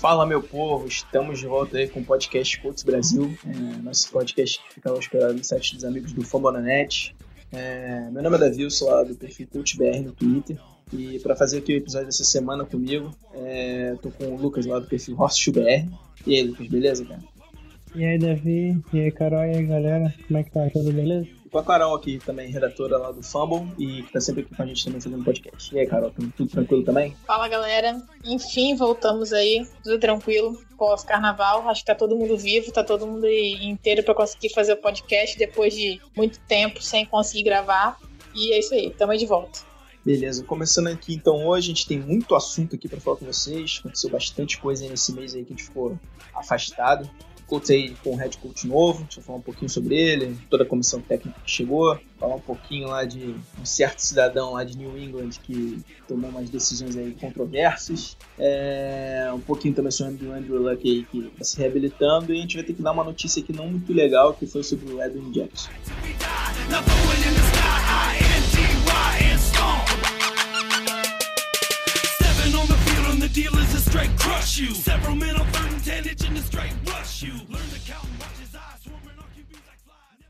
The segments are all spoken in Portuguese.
Fala meu povo, estamos de volta aí com o podcast Colts Brasil, é, nosso podcast que fica hospedado no site dos amigos do Fambonanet. É, meu nome é Davi, eu sou lá do perfil CultBR no Twitter. E para fazer aqui o episódio dessa semana comigo, é, tô com o Lucas lá do perfil HorseBR. E aí, Lucas, beleza, cara? E aí, Davi? E aí, Carol? E aí, galera? Como é que tá? Tudo beleza? Com a Carol aqui também, redatora lá do Fumble e que tá sempre aqui com a gente também fazendo podcast. E aí, Carol, tudo tranquilo também? Fala, galera. Enfim, voltamos aí, tudo tranquilo. Pós-carnaval, acho que tá todo mundo vivo, tá todo mundo inteiro para conseguir fazer o podcast depois de muito tempo sem conseguir gravar. E é isso aí, tamo aí de volta. Beleza, começando aqui então hoje, a gente tem muito assunto aqui para falar com vocês. Aconteceu bastante coisa aí nesse mês aí que a gente ficou afastado. Colts aí com um head coach novo, deixa eu falar um pouquinho sobre ele, toda a comissão técnica que chegou, falar um pouquinho lá de um certo cidadão lá de New England que tomou umas decisões aí controversas, é, um pouquinho também sobre o Andrew Luck aí que está se reabilitando e a gente vai ter que dar uma notícia aqui não muito legal que foi sobre o Edwin Jackson. Deal is a straight crush you. Several men on third and ten straight rush you. Learn to count and watch his eyes swarming on QBs like flies.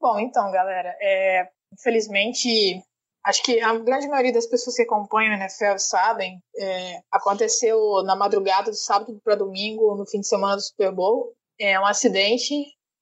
Bom, então, galera, é, infelizmente, acho que a grande maioria das pessoas que acompanham o NFL sabem, é, aconteceu na madrugada do sábado para domingo, no fim de semana do Super Bowl, é um acidente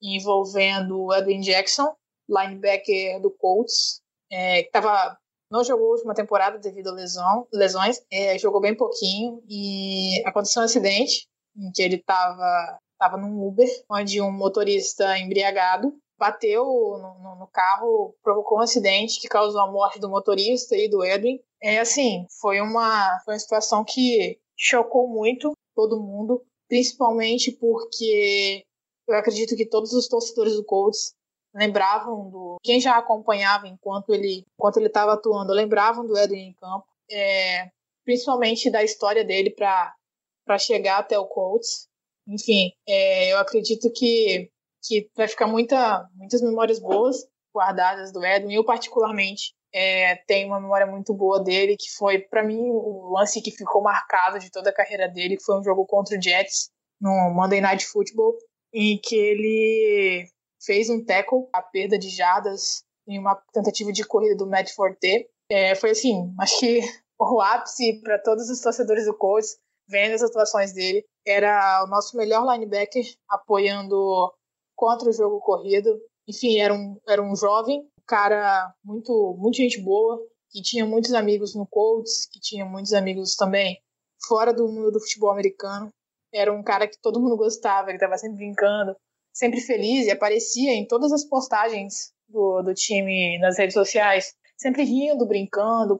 envolvendo o Edwin Jackson, linebacker do Colts, é, que estava não jogou a última temporada devido a lesão, lesões, é, jogou bem pouquinho e aconteceu um acidente em que ele estava tava num Uber, onde um motorista embriagado bateu no, no, no, carro, provocou um acidente que causou a morte do motorista e do Edwin. É assim, foi uma, foi uma situação que chocou muito todo mundo, principalmente porque eu acredito que todos os torcedores do Colts lembravam do quem já acompanhava enquanto ele enquanto ele estava atuando lembravam do Edwin em campo é, principalmente da história dele para chegar até o Colts. Enfim é, eu acredito que que vai ficar muita muitas memórias boas guardadas do Edwin eu particularmente é, tenho uma memória muito boa dele que foi para mim o lance que ficou marcado de toda a carreira dele que foi um jogo contra o Jets no Monday Night Football em que ele fez um tackle, a perda de jardas em uma tentativa de corrida do Matt Forte. É, foi assim, acho que o ápice para todos os torcedores do Colts, vendo as atuações dele, era o nosso melhor linebacker apoiando contra o jogo corrido. Enfim, era um, era um jovem, cara muito, muito gente boa, que tinha muitos amigos no Colts, que tinha muitos amigos também fora do mundo do futebol americano. Era um cara que todo mundo gostava, que estava sempre brincando, sempre feliz e aparecia em todas as postagens do, do time nas redes sociais, sempre rindo, brincando,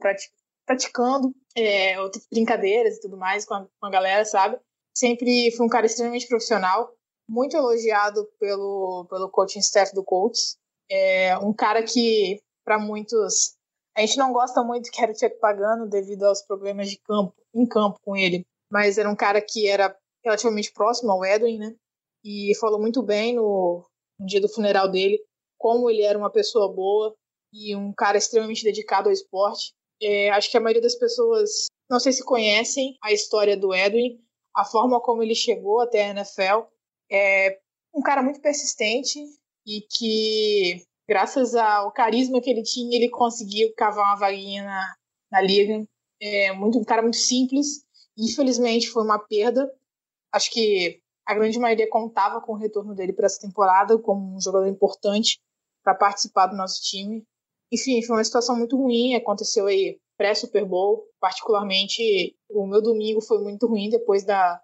praticando é, outras brincadeiras e tudo mais com a, com a galera, sabe? Sempre foi um cara extremamente profissional, muito elogiado pelo, pelo coaching staff do Colts. É um cara que, para muitos, a gente não gosta muito que era o Chuck Pagano devido aos problemas de campo, em campo com ele, mas era um cara que era relativamente próximo ao Edwin, né? E falou muito bem no, no dia do funeral dele como ele era uma pessoa boa e um cara extremamente dedicado ao esporte. É, acho que a maioria das pessoas, não sei se conhecem a história do Edwin, a forma como ele chegou até a NFL. É um cara muito persistente e que, graças ao carisma que ele tinha, ele conseguiu cavar uma vaguinha na, na liga. É muito, um cara muito simples. Infelizmente foi uma perda. Acho que a grande maioria contava com o retorno dele para essa temporada como um jogador importante para participar do nosso time. Enfim, foi uma situação muito ruim, aconteceu aí pré-Super Bowl, particularmente o meu domingo foi muito ruim depois da,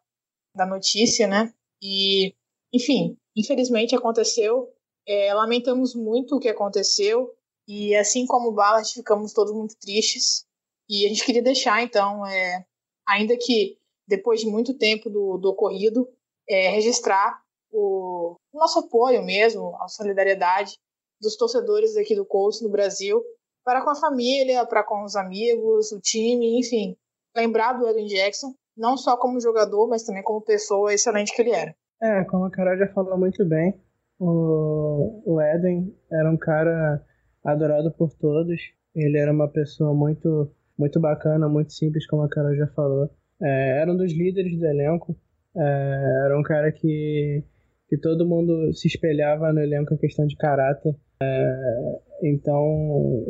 da notícia, né? E, enfim, infelizmente aconteceu. É, lamentamos muito o que aconteceu e, assim como o Ballard, ficamos todos muito tristes. E a gente queria deixar, então, é, ainda que depois de muito tempo do, do ocorrido, é, registrar o, nosso apoio mesmo, a solidariedade dos torcedores aqui do Colts no Brasil, para com a família, para com os amigos, o time, enfim, lembrar do Edwin Jackson, não só como jogador, mas também como pessoa excelente que ele era. É, como a Carol já falou muito bem, o, o Edwin era um cara adorado por todos. Ele era uma pessoa muito, muito bacana, muito simples, como a Carol já falou. É, era um dos líderes do elenco. É, era um cara que, que todo mundo se espelhava no elenco em questão de caráter. É, então,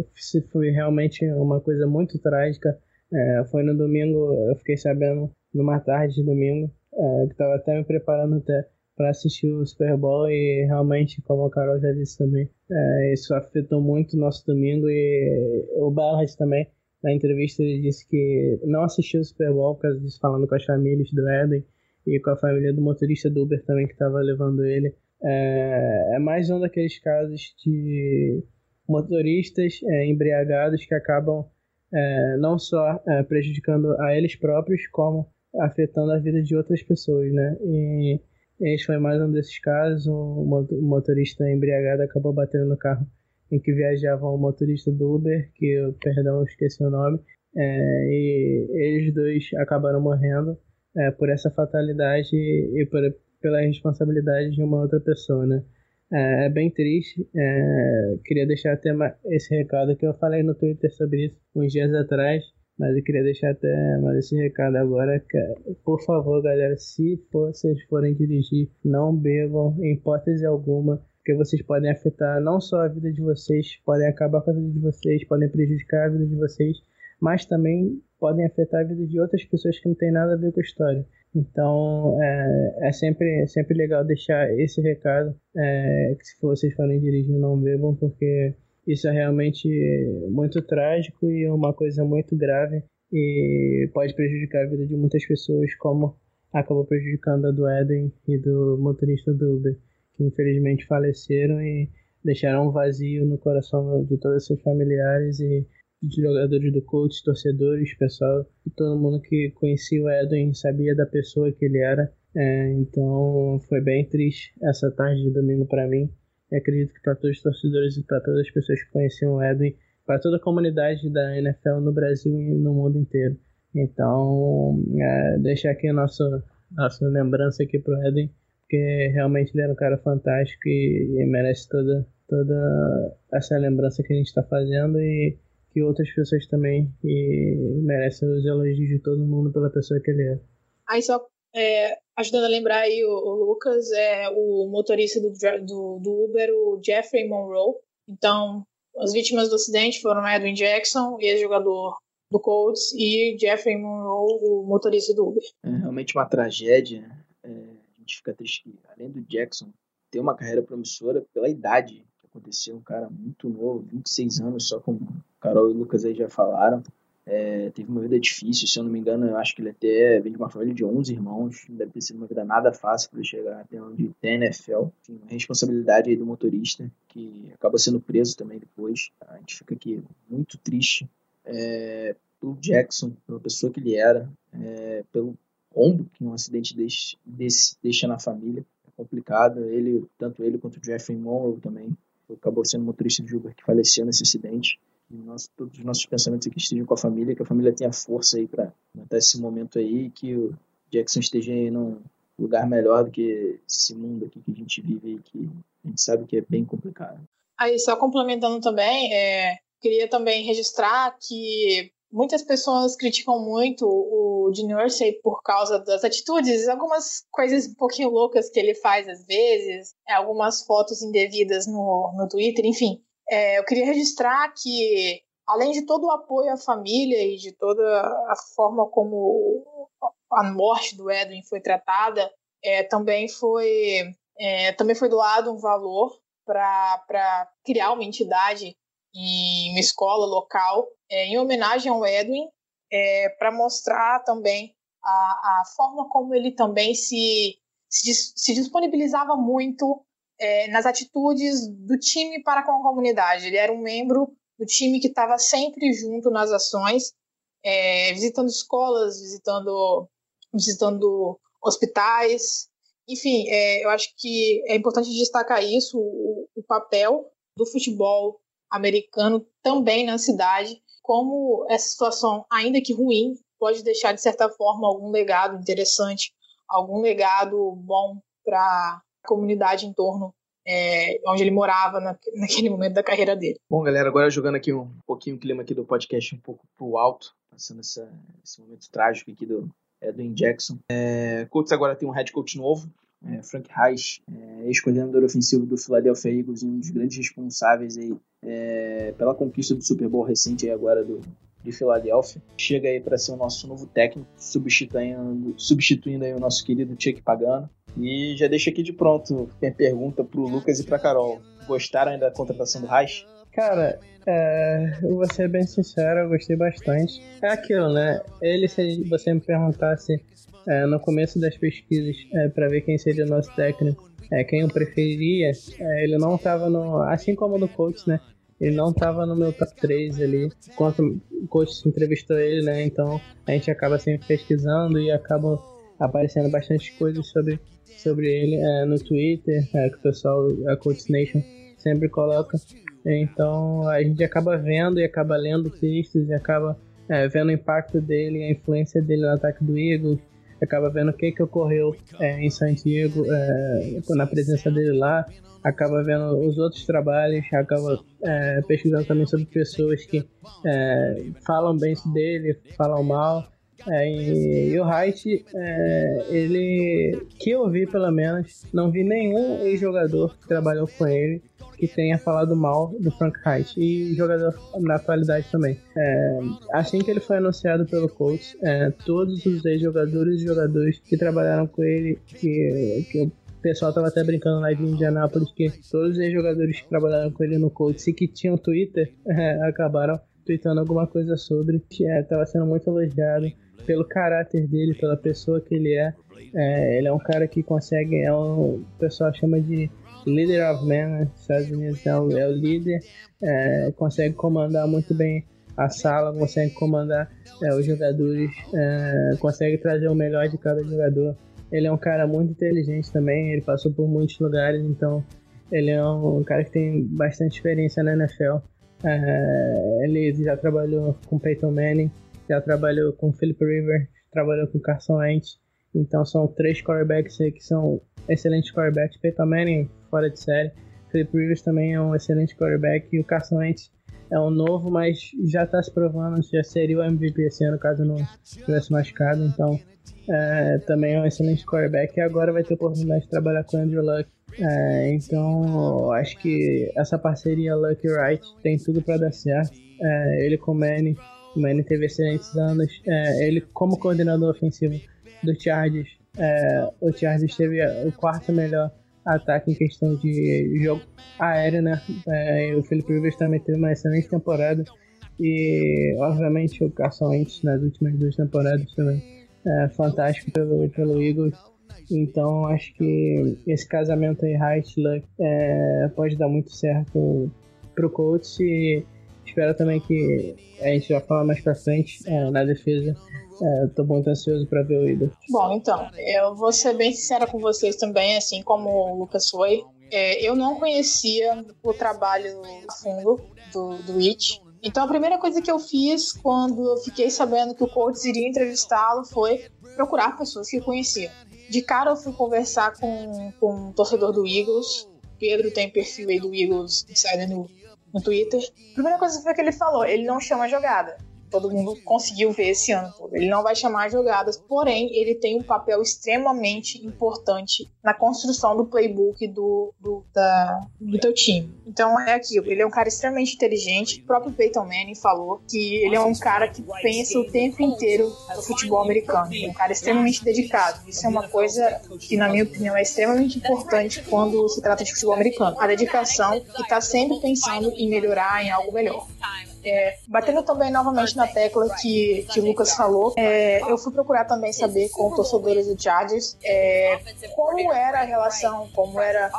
foi realmente uma coisa muito trágica. É, foi no domingo, eu fiquei sabendo numa tarde de domingo, é, que estava até me preparando até para assistir o Super Bowl e realmente, como a Carol já disse também, é, isso afetou muito o nosso domingo e o Ballard também, na entrevista ele disse que não assistiu o Super Bowl por causa disso, falando com as famílias do Eden e com a família do motorista do Uber também que estava levando ele. É, é, mais um daqueles casos de motoristas é, embriagados que acabam é, não só é, prejudicando a eles próprios, como afetando a vida de outras pessoas, né? E esse foi mais um desses casos. Um motorista embriagado acabou batendo no carro em que viajava um motorista do Uber, que eu, perdão, esqueci o nome. É, e eles dois acabaram morrendo é, por essa fatalidade e por, pela responsabilidade de uma outra pessoa, né? É, é bem triste. É, queria deixar até esse recado que eu falei no Twitter sobre isso uns dias atrás. Mas eu queria deixar até mais esse recado agora, que, por favor, galera, se vocês forem dirigir, não bebam em hipótese alguma, porque vocês podem afetar não só a vida de vocês, podem acabar com a vida de vocês, podem prejudicar a vida de vocês, mas também podem afetar a vida de outras pessoas que não tem nada a ver com a história. Então é, é sempre, é sempre legal deixar esse recado, é, que se vocês forem dirigir, não bebam, porque isso é realmente muito trágico e uma coisa muito grave e pode prejudicar a vida de muitas pessoas, como acabou prejudicando a do Eden e do motorista do Uber, que infelizmente faleceram e deixaram um vazio no coração de todos os seus familiares e de jogadores do coach, torcedores, pessoal, todo mundo que conhecia o Edwin sabia da pessoa que ele era. É, então foi bem triste essa tarde de domingo para mim. E acredito que para todos os torcedores e para todas as pessoas que conheciam o Edwin, para toda a comunidade da NFL no Brasil e no mundo inteiro. Então, é, deixar aqui a nossa, nossa lembrança aqui pro Edwin, porque realmente ele era um cara fantástico e, e merece toda, toda essa lembrança que a gente está fazendo e que outras pessoas também e merecem os elogios de todo mundo pela pessoa que ele é. Aí só é, ajudando a lembrar aí o, o, Lucas, é o motorista do, do, do, Uber, o Jeffrey Monroe. Então, as vítimas do acidente foram Edwin Jackson, ex-jogador do Colts, e Jeffrey Monroe, o motorista do Uber. É realmente uma tragédia. É, a gente fica triste que, além do Jackson ter uma carreira promissora pela idade aconteceu, um cara muito novo, 26 anos, só como Carol e Lucas aí já falaram. É, teve uma vida difícil, se eu não me engano, eu acho que ele até vem de uma família de 11 irmãos, deve ter sido uma vida nada fácil para ele chegar até onde tem NFL. Enfim, uma responsabilidade aí do motorista, que acaba sendo preso também depois. A gente fica aqui muito triste é, pelo Jackson, pela pessoa que ele era, é, pelo rombo que um acidente deixa, deixa na família. É complicado, ele, tanto ele quanto o Jeffrey Monroe também, acabou sendo motorista de Uber que faleceu nesse acidente nosso, todos os nossos pensamentos aqui estejam com a família, que a família tenha força aí para até esse momento aí, que o Jackson esteja em um lugar melhor do que esse mundo aqui que a gente vive e que a gente sabe que é bem complicado. Aí, só complementando também, é, queria também registrar que muitas pessoas criticam muito o Gene Ursay por causa das atitudes, algumas coisas um pouquinho loucas que ele faz às vezes, algumas fotos indevidas no, no Twitter, enfim. É, eu queria registrar que, além de todo o apoio à família e de toda a forma como a morte do Edwin foi tratada, é, também foi é, também foi doado um valor para criar uma entidade uma escola local é, em homenagem ao Edwin, é, para mostrar também a, a forma como ele também se, se, se disponibilizava muito é, nas atitudes do time para com a comunidade. Ele era um membro do time que estava sempre junto nas ações, é, visitando escolas, visitando visitando hospitais. Enfim, é, eu acho que é importante destacar isso, o, o papel do futebol americano também na cidade, como essa situação, ainda que ruim, pode deixar, de certa forma, algum legado interessante, algum legado bom para a comunidade em torno é, onde ele morava na, naquele momento da carreira dele. Bom, galera, agora jogando aqui um pouquinho o clima aqui do podcast um pouco pro alto, passando essa, esse momento trágico aqui do Edwin Jackson. É, Colts agora tem um head coach novo, é, Frank Reich, é, ex-coordenador ofensivo do Philadelphia Eagles e um dos grandes responsáveis aí, é, pela conquista do Super Bowl recente aí agora do, de Filadélfia. Chega aí para ser o nosso novo técnico, substituindo, substituindo aí o nosso querido Chuck Pagano. E já deixa aqui de pronto a pergunta pro Lucas e pra Carol. Gostaram da contratação do Reich? Cara, é, eu vou ser bem sincero, eu gostei bastante. É aquilo, né? Ele, se você me perguntasse é, no começo das pesquisas é, para ver quem seria o nosso técnico, é, quem eu preferiria, é, ele não estava no. Assim como no coach, né? Ele não estava no meu top 3 ali, enquanto o coach entrevistou ele, né? Então a gente acaba sempre pesquisando e acaba aparecendo bastante coisas sobre, sobre ele é, no Twitter, é, que o pessoal, a Coach Nation, sempre coloca. Então a gente acaba vendo e acaba lendo textos e acaba é, vendo o impacto dele, a influência dele no ataque do Eagles, acaba vendo o que, que ocorreu é, em Santiago, é, na presença dele lá, acaba vendo os outros trabalhos, acaba é, pesquisando também sobre pessoas que é, falam bem dele, falam mal. É, e, e, o Height, é, ele, que eu vi pelo menos, não vi nenhum ex-jogador que trabalhou com ele que tenha falado mal do Frank Reich e jogador na atualidade também. É, assim que ele foi anunciado pelo coach, é, todos os ex-jogadores e jogadores que trabalharam com ele, que, que o pessoal tava até brincando lá de Indianápolis, que todos os ex-jogadores que trabalharam com ele no coach e que tinham Twitter é, acabaram tweetando alguma coisa sobre, é, sendo muito elogiado pelo caráter dele, pela pessoa que ele é. é ele é um cara que consegue, é um, o pessoal chama de leader of men, né? Estados Unidos é o, é o líder, é, consegue comandar muito bem a sala, consegue comandar é, os jogadores, é, consegue trazer o melhor de cada jogador. Ele é um cara muito inteligente também, ele passou por muitos lugares, então ele é um, um cara que tem bastante experiência na NFL. É, ele já trabalhou com Peyton Manning, já trabalhou com Philip River, trabalhou com Carson Wentz. Então são três quarterbacks aí que são excelentes quarterbacks. Peyton Manning fora de série. Philip Rivers também é um excelente quarterback. E o Carson Wentz é um novo, mas já está se provando, já seria o MVP esse ano caso não tivesse machucado. Então, é, também é um excelente quarterback e agora vai ter oportunidade de trabalhar com Andrew Luck. É, então, acho que essa parceria Luck e Wright tem tudo para dar certo. É, ele com o Manny, o Manny teve excelentes anos. É, ele como coordenador ofensivo do Chargers, é, o Chargers teve o quarto melhor ataque em questão de jogo aéreo, né? É, o Felipe Rivers também teve uma excelente temporada. E, obviamente, o Carson Wentz nas últimas duas temporadas também é fantástico pelo, pelo Eagles. Então, acho que esse casamento aí, Height Luck, é, pode dar muito certo pro Colts. E espero também que a gente vai falar mais pra frente é, na defesa é, eu tô muito ansioso para ver o Ida. Bom, então, eu vou ser bem sincera com vocês também, assim como o Lucas foi. É, eu não conhecia o trabalho a fundo do, do Rich. Então a primeira coisa que eu fiz quando eu fiquei sabendo que o Colts iria entrevistá-lo foi procurar pessoas que eu conhecia. De cara eu fui conversar com, com um torcedor do Eagles. Pedro tem perfil aí do Eagles Insider no, no Twitter. A primeira coisa foi que ele falou, ele não chama jogada todo mundo conseguiu ver esse ano todo. Ele não vai chamar jogadas, porém ele tem um papel extremamente importante na construção do playbook do, do, da, do teu time. Então é aquilo, ele é um cara extremamente inteligente. O próprio Peyton Manning falou que ele é um cara que pensa o tempo inteiro no futebol americano. É um cara extremamente dedicado. Isso é uma coisa que, na minha opinião, é extremamente importante quando se trata de futebol americano. A dedicação e tá sempre pensando em melhorar em algo melhor. É, batendo também novamente na tecla que, que o Lucas falou, é, eu fui procurar também saber com torcedores do Chargers é, como era a relação, como era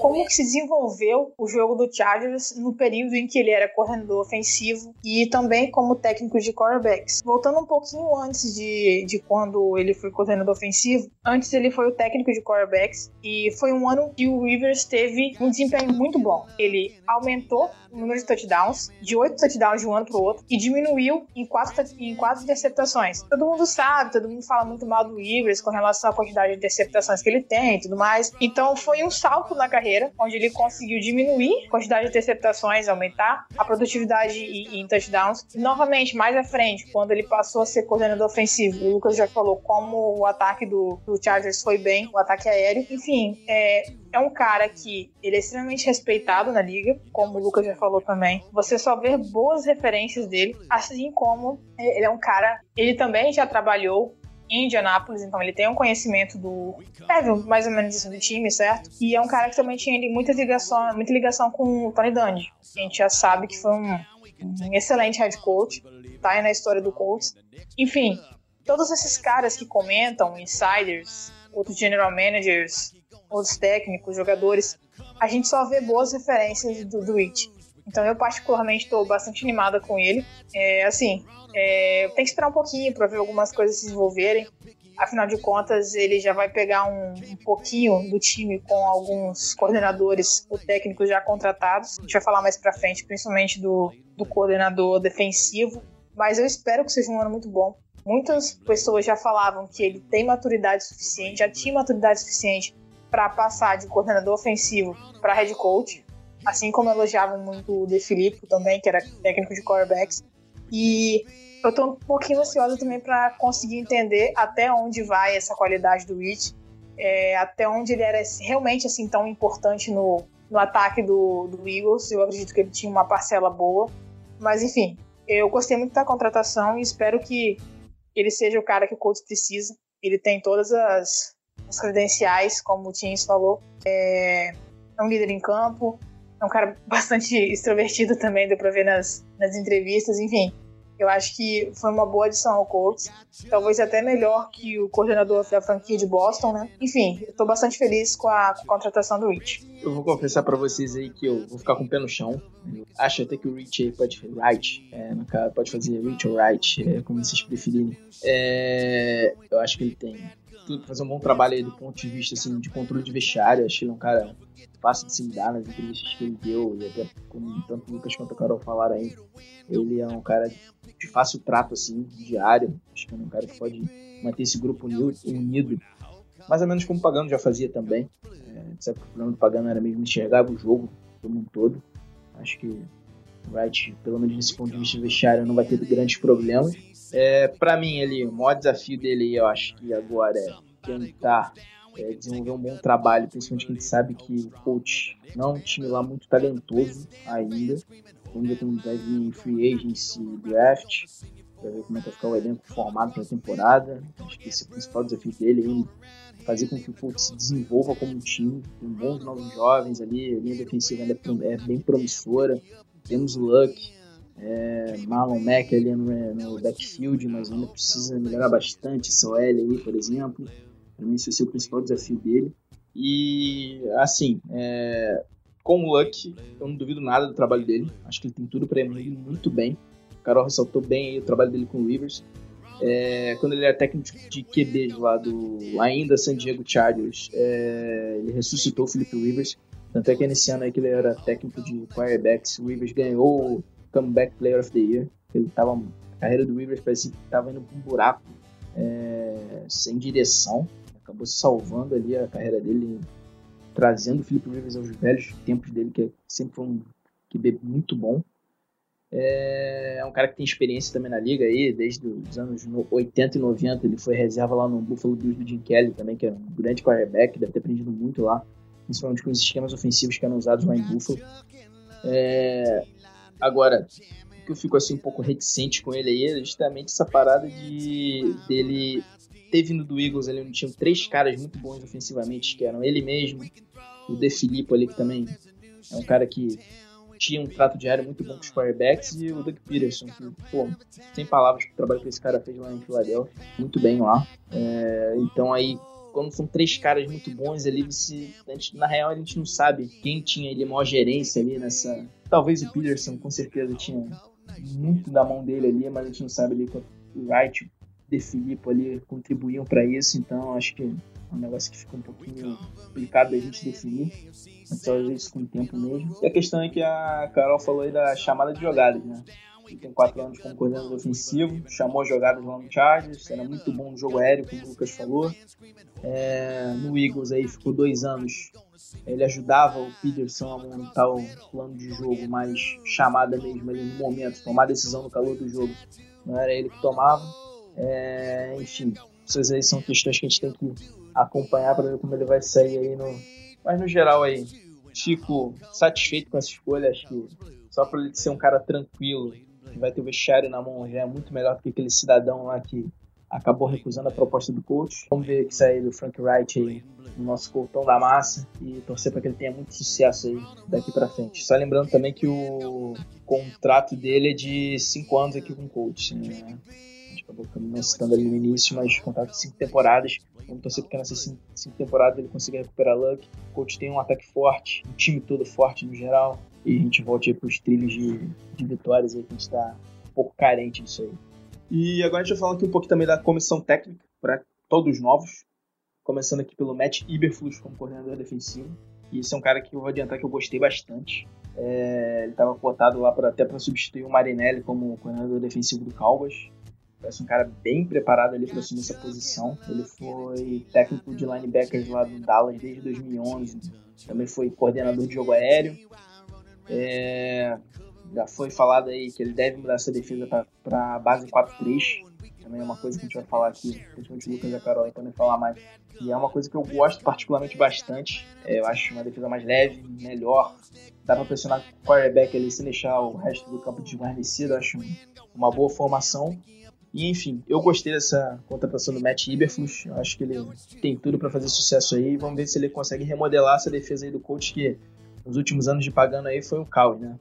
como que se desenvolveu o jogo do Chargers no período em que ele era coordenador ofensivo e também como técnico de quarterbacks. Voltando um pouquinho antes de, de quando ele foi coordenador ofensivo, antes ele foi o técnico de quarterbacks e foi um ano que o Rivers teve um desempenho muito bom. Ele aumentou número de touchdowns de oito touchdowns de um ano para o outro e diminuiu em quatro, em quatro interceptações. Todo mundo sabe, todo mundo fala muito mal do Rivers com relação à quantidade de interceptações que ele tem e tudo mais. Então foi um salto na carreira, onde ele conseguiu diminuir a quantidade de interceptações, aumentar a produtividade em touchdowns. E, novamente, mais à frente, quando ele passou a ser coordenador ofensivo, o Lucas já falou como o ataque do, do Chargers foi bem, o ataque aéreo. Enfim, é, é um cara que ele é extremamente respeitado na liga, como o Lucas já falou também. Você só vê boas referências dele, assim como ele é um cara. Ele também já trabalhou em Indianápolis, então ele tem um conhecimento do é, mais ou menos assim, do time, certo? E é um cara que também tinha muita ligação, muita ligação com o Tony Dungy. A gente já sabe que foi um, um excelente head coach, tá aí na história do Colts. Enfim, todos esses caras que comentam, insiders, outros general managers, outros técnicos, jogadores, a gente só vê boas referências do, It. Então eu particularmente estou bastante animada com ele. É, assim, é, tem que esperar um pouquinho para ver algumas coisas se desenvolverem. Afinal de contas, ele já vai pegar um, um pouquinho do time com alguns coordenadores ou técnicos já contratados. A gente vai falar mais para frente, principalmente do, do coordenador defensivo. Mas eu espero que seja um ano muito bom. Muitas pessoas já falavam que ele tem maturidade suficiente, já tinha maturidade suficiente para passar de coordenador ofensivo para head coach, assim como elogiavam muito o De Filippo também, que era técnico de quarterbacks. E eu estou um pouquinho ansiosa também para conseguir entender até onde vai essa qualidade do Rich, é, até onde ele era realmente assim tão importante no, no ataque do, do Eagles. Eu acredito que ele tinha uma parcela boa, mas enfim, eu gostei muito da contratação e espero que ele seja o cara que o Colts precisa. Ele tem todas as, as credenciais, como o Tins falou. É, é, um líder em campo, é um cara bastante extrovertido também, deu pra ver nas, nas entrevistas, enfim. Eu acho que foi uma boa adição ao Colts. Talvez até melhor que o coordenador da franquia de Boston, né? Enfim, eu tô bastante feliz com a, com a contratação do Rich. Eu vou confessar para vocês aí que eu vou ficar com o pé no chão. Eu acho até que o Rich aí pode fazer right, é, no pode fazer Rich ou right, é, como vocês preferirem. É, eu acho que ele tem fazer um bom trabalho aí do ponto de vista assim, de controle de vestiário. Achei ele um cara fácil de se lidar nas entrevistas que ele deu, e até como tanto o Lucas quanto a Carol falaram aí. Ele é um cara de fácil trato, assim, diário. Acho que é um cara que pode manter esse grupo unido, mais ou menos como o Pagano já fazia também. É, sabe que o problema do Pagano era mesmo enxergar o jogo como um todo. Acho que Wright, pelo menos nesse ponto de vista vestiário, não vai ter grandes problemas. É, para mim, ali, o maior desafio dele, eu acho que agora é tentar é, desenvolver um bom trabalho, principalmente que a gente sabe que o coach não é um time lá muito talentoso ainda. Ainda tem, vai vir free agency draft, para ver como é que vai ficar o elenco formado para a temporada. Acho que esse é o principal desafio dele, ainda fazer com que o Colts se desenvolva como um time, com bons novos jovens ali, a linha defensiva ainda é bem promissora. Temos o Luck, é, Marlon Mack ali no, no, backfield, mas ainda precisa melhorar bastante essa OL aí, por exemplo. Para mim, esse ser o principal desafio dele. E, assim, é, com o Luck, eu não duvido nada do trabalho dele. Acho que ele tem tudo para ir muito bem. O Carol ressaltou bem aí o trabalho dele com o Rivers. É, quando ele era técnico de QB lá do ainda San Diego Chargers, é, ele ressuscitou o Philip Rivers. Tanto é que nesse ano aí que ele era técnico de quarterbacks, o Rivers ganhou o Comeback Player of the Year. Ele tava, a carreira do Rivers parecia que estava indo para um buraco é, sem direção acabou salvando ali a carreira dele, trazendo o Felipe Rivers aos velhos tempos dele, que sempre foi um QB muito bom. É, é um cara que tem experiência também na liga aí, desde os anos 80 e 90, ele foi reserva lá no Buffalo Bills do Jim Kelly também, que era um grande quarterback, deve ter aprendido muito lá, principalmente com os esquemas ofensivos que eram usados lá em Buffalo. É, agora, que eu fico assim um pouco reticente com ele aí é justamente essa parada de dele teve no do Eagles onde tinham três caras muito bons ofensivamente, que eram ele mesmo, o De Filippo ali, que também é um cara que tinha um trato diário muito bom com os quarterbacks, e o Doug Peterson, que, pô, sem palavras o trabalho que esse cara fez lá em Filadélfia, muito bem lá. É, então aí, quando são três caras muito bons ali, você, gente, na real a gente não sabe quem tinha ali maior gerência ali nessa. Talvez o Peterson com certeza tinha muito da mão dele ali, mas a gente não sabe ali o Wright, De Filippo ali contribuíam para isso, então acho que um negócio que fica um pouquinho complicado da gente definir. Só isso com o tempo mesmo. E a questão é que a Carol falou aí da chamada de jogadas, né? Tem quatro anos como coordenador ofensivo, chamou jogadas lá no Chargers, era muito bom no jogo aéreo, como o Lucas falou. É, no Eagles aí ficou dois anos. Ele ajudava o Peterson a montar o plano de jogo, mas chamada mesmo ali no momento, tomar decisão no calor do jogo. Não era ele que tomava. É, enfim, essas aí são questões que a gente tem que acompanhar para ver como ele vai sair aí no. Mas no geral aí, Chico satisfeito com essa escolha, acho que só para ele ser um cara tranquilo, que vai ter o vestiário na mão, já é muito melhor do que aquele cidadão lá que acabou recusando a proposta do coach. Vamos ver o que sai do Frank Wright aí, no nosso coltão da massa, e torcer para que ele tenha muito sucesso aí daqui para frente. Só lembrando também que o contrato dele é de 5 anos aqui com o coach, né? acabou não citando ali no início, mas contrato de cinco temporadas. Vamos torcer porque nessas cinco, cinco temporadas ele consiga recuperar Luck. O coach tem um ataque forte, um time todo forte no geral. E a gente volte aí os trilhos de, de vitórias aí que a gente está um pouco carente disso aí. E agora a gente vai falar aqui um pouco também da comissão técnica para todos novos. Começando aqui pelo Matt Iberflus como coordenador defensivo. E esse é um cara que eu vou adiantar que eu gostei bastante. É, ele estava cotado lá pra, até para substituir o Marinelli como coordenador defensivo do Cowboys. Parece um cara bem preparado ali para assumir essa posição. Ele foi técnico de linebackers lá do Dallas desde 2011. Também foi coordenador de jogo aéreo. É, já foi falado aí que ele deve mudar essa defesa para base 4-3. Também é uma coisa que a gente vai falar aqui, principalmente o Lucas e a Carol podem falar mais. E é uma coisa que eu gosto particularmente bastante. É, eu acho uma defesa mais leve, melhor. Dá para pressionar o quarterback ali sem deixar o resto do campo desguarnecido. Acho uma boa formação. E enfim, eu gostei dessa contratação do Matt Iberflus. Eu acho que ele tem tudo para fazer sucesso aí. Vamos ver se ele consegue remodelar essa defesa aí do coach que nos últimos anos de pagando aí foi um caos, né?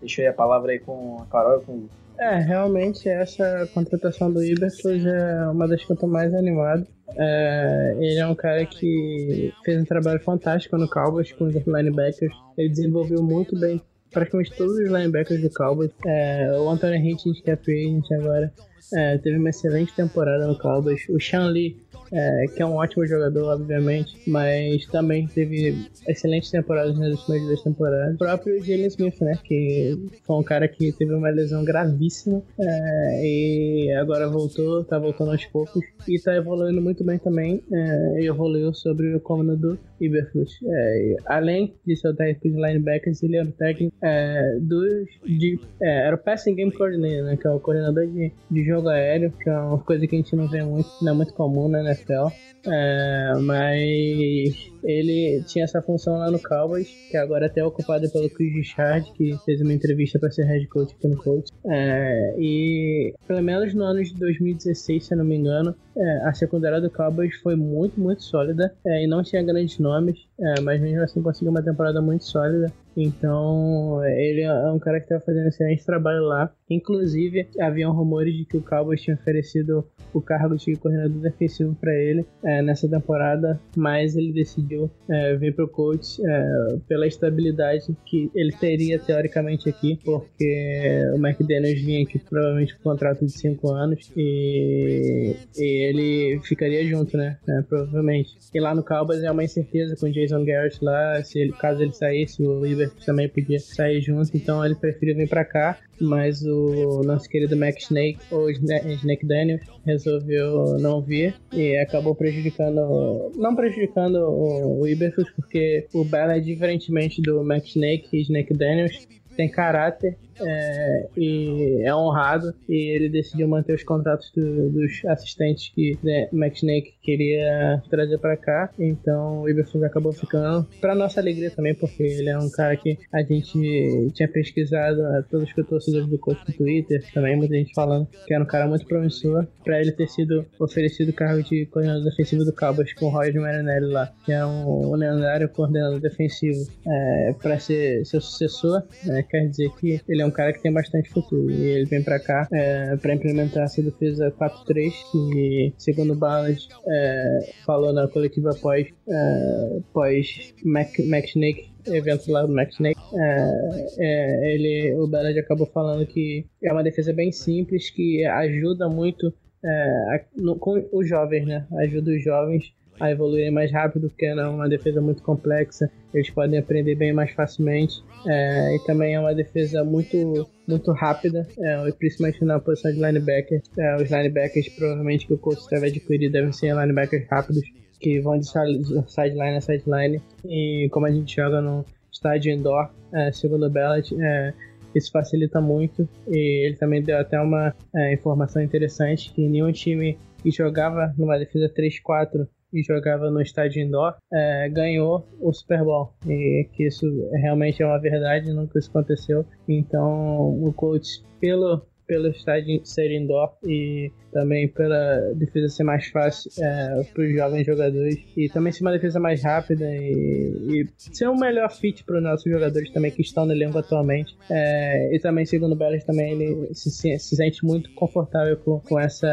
Deixa aí a palavra aí com a Carol com É, realmente essa contratação do Iberflus é uma das que eu tô mais animado. É, ele é um cara que fez um trabalho fantástico no Cowboys com os linebackers. Ele desenvolveu muito bem praticamente todos os linebackers do Cowboys. É, o Anthony Hitchens, que é free agent agora, é, teve uma excelente temporada no Cowboys. O Sean Lee é, que é um ótimo jogador, obviamente, mas também teve excelentes temporadas nas últimas duas temporadas. O próprio Jalen Smith, né, que foi um cara que teve uma lesão gravíssima é, e agora voltou, tá voltando aos poucos e tá evoluindo muito bem também. É, evoluiu sobre o comando do Iberflus. É, além de ser o técnico de linebackers, ele era o técnico é, dos, de, é, era o passing game coordinator, né, que é o coordenador de, de jogo aéreo, que é uma coisa que a gente não vê muito, não é muito comum né, NFL. É, mas ele tinha essa função lá no Cowboys, que agora é até é ocupada pelo Chris Richard, que fez uma entrevista para ser head coach aqui no Colts. É, e pelo menos no ano de 2016, se eu não me engano, é, a secundária do Cowboys foi muito, muito sólida é, e não tinha grandes nomes, é, mas mesmo assim conseguiu uma temporada muito sólida. Então, ele é um cara que estava fazendo excelente trabalho lá. Inclusive, haviam rumores de que o Cowboys tinha oferecido o cargo de coordenador defensivo para ele é, nessa temporada, mas ele decidiu é, vir para o coach é, pela estabilidade que ele teria teoricamente aqui, porque o McDaniels vinha aqui provavelmente com um contrato de 5 anos e, e, ele ficaria junto, né? É, provavelmente. E lá no Cowboys é uma incerteza com o Jason Garrett lá, se ele, caso ele saísse, o Também podia sair junto, então ele preferiu vir para cá, mas o nosso querido Mac Snake, ou Snake Daniels, resolveu não vir e acabou prejudicando, não prejudicando o, Iberfus, porque o Bella, diferentemente do Mac Snake e Snake Daniels, tem caráter é, e é honrado e ele decidiu manter os contratos do, dos assistentes que né, McSnake queria trazer para cá. Então o Iberflux acabou ficando para nossa alegria também, porque ele é um cara que a gente tinha pesquisado, todos os torcedores do coach no Twitter, também muita gente falando que era um cara muito promissor para ele ter sido oferecido o cargo de coordenador defensivo do Cowboys com o Roger Marinelli lá, que é um, um lendário coordenador defensivo é, para ser seu sucessor, é, quer dizer que ele é um cara que tem bastante futuro e ele vem para cá é, para implementar essa defesa 4-3 que segundo o Ballard é, falou na coletiva pós é, pós Mac, Mac Snake evento lá do Max Snake, é, é, ele, o Ballard acabou falando que é uma defesa bem simples que ajuda muito é, no, com os jovens, né? Ajuda os jovens a evoluírem mais rápido, porque é uma defesa muito complexa, eles podem aprender bem mais facilmente. É, e também é uma defesa muito, muito rápida, é, principalmente na posição de linebacker. É, os linebackers, provavelmente, que o coach deve adquirir, devem ser linebackers rápidos, que vão de sideline a sideline. E como a gente joga no estádio indoor, é, segundo o Bellet, é, isso facilita muito. E ele também deu até uma é, informação interessante que nenhum time que jogava numa defesa 3-4 e jogava no estádio indoor é, ganhou o Super Bowl. E que isso realmente é uma verdade, nunca isso aconteceu. Então o coach, pelo pelo estádio ser indoor e também pela defesa ser mais fácil é, para os jovens jogadores e também ser uma defesa mais rápida e, e ser um melhor fit para os nossos jogadores também que estão no elenco atualmente é, e também segundo o também ele se, se, sente muito confortável com, com essa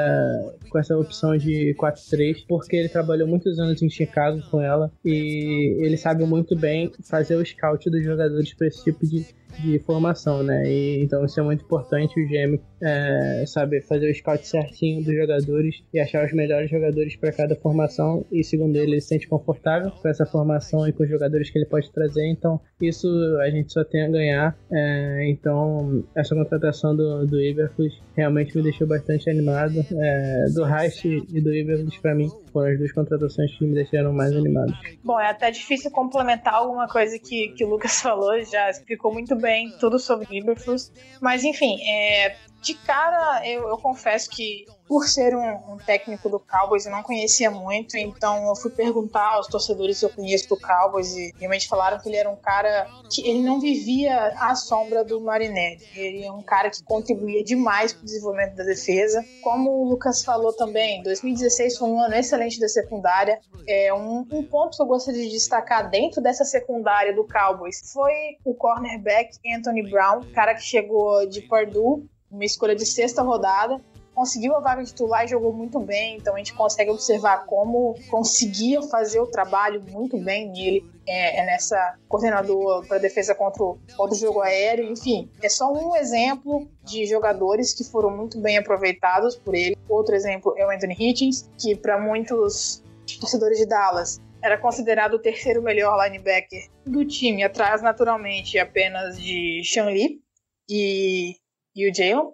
com essa opção de 4-3 porque ele trabalhou muitos anos em Chicago com ela e ele sabe muito bem fazer o scout dos jogadores para esse tipo de de formação, né? E, então isso é muito importante o GM é, saber fazer o scout certinho dos jogadores e achar os melhores jogadores para cada formação. E segundo ele, ele se sente confortável com essa formação e com os jogadores que ele pode trazer. Então isso a gente só tem a ganhar. É, então essa contratação do, do Iberflus realmente me deixou bastante animado. É, do Reich e do Iberflus para mim foram as duas contratações que me deixaram mais animado. Bom, é até difícil complementar alguma coisa que, que o Lucas falou, já explicou muito bem tudo sobre Iberflus. Mas enfim, é, de cara, eu, eu, confesso que por ser um, um, técnico do Cowboys, eu não conhecia muito, então eu fui perguntar aos torcedores se eu conheço do Cowboys e realmente falaram que ele era um cara que ele não vivia à sombra do Marinelli. Ele é um cara que contribuía demais para o desenvolvimento da defesa. Como o Lucas falou também, 2016 foi um ano excelente da secundária. É um, um ponto que eu gostaria de destacar dentro dessa secundária do Cowboys foi o cornerback Anthony Brown, cara que chegou de Purdue uma escolha de sexta rodada, conseguiu a vaga titular e jogou muito bem, então a gente consegue observar como conseguia fazer o trabalho muito bem nele. É, é nessa coordenador para defesa contra o, contra o jogo aéreo, enfim, é só um exemplo de jogadores que foram muito bem aproveitados por ele. Outro exemplo é o Anthony Hitchens, que para muitos torcedores de Dallas era considerado o terceiro melhor linebacker do time, atrás naturalmente apenas de Sean Lee e e o Jalen.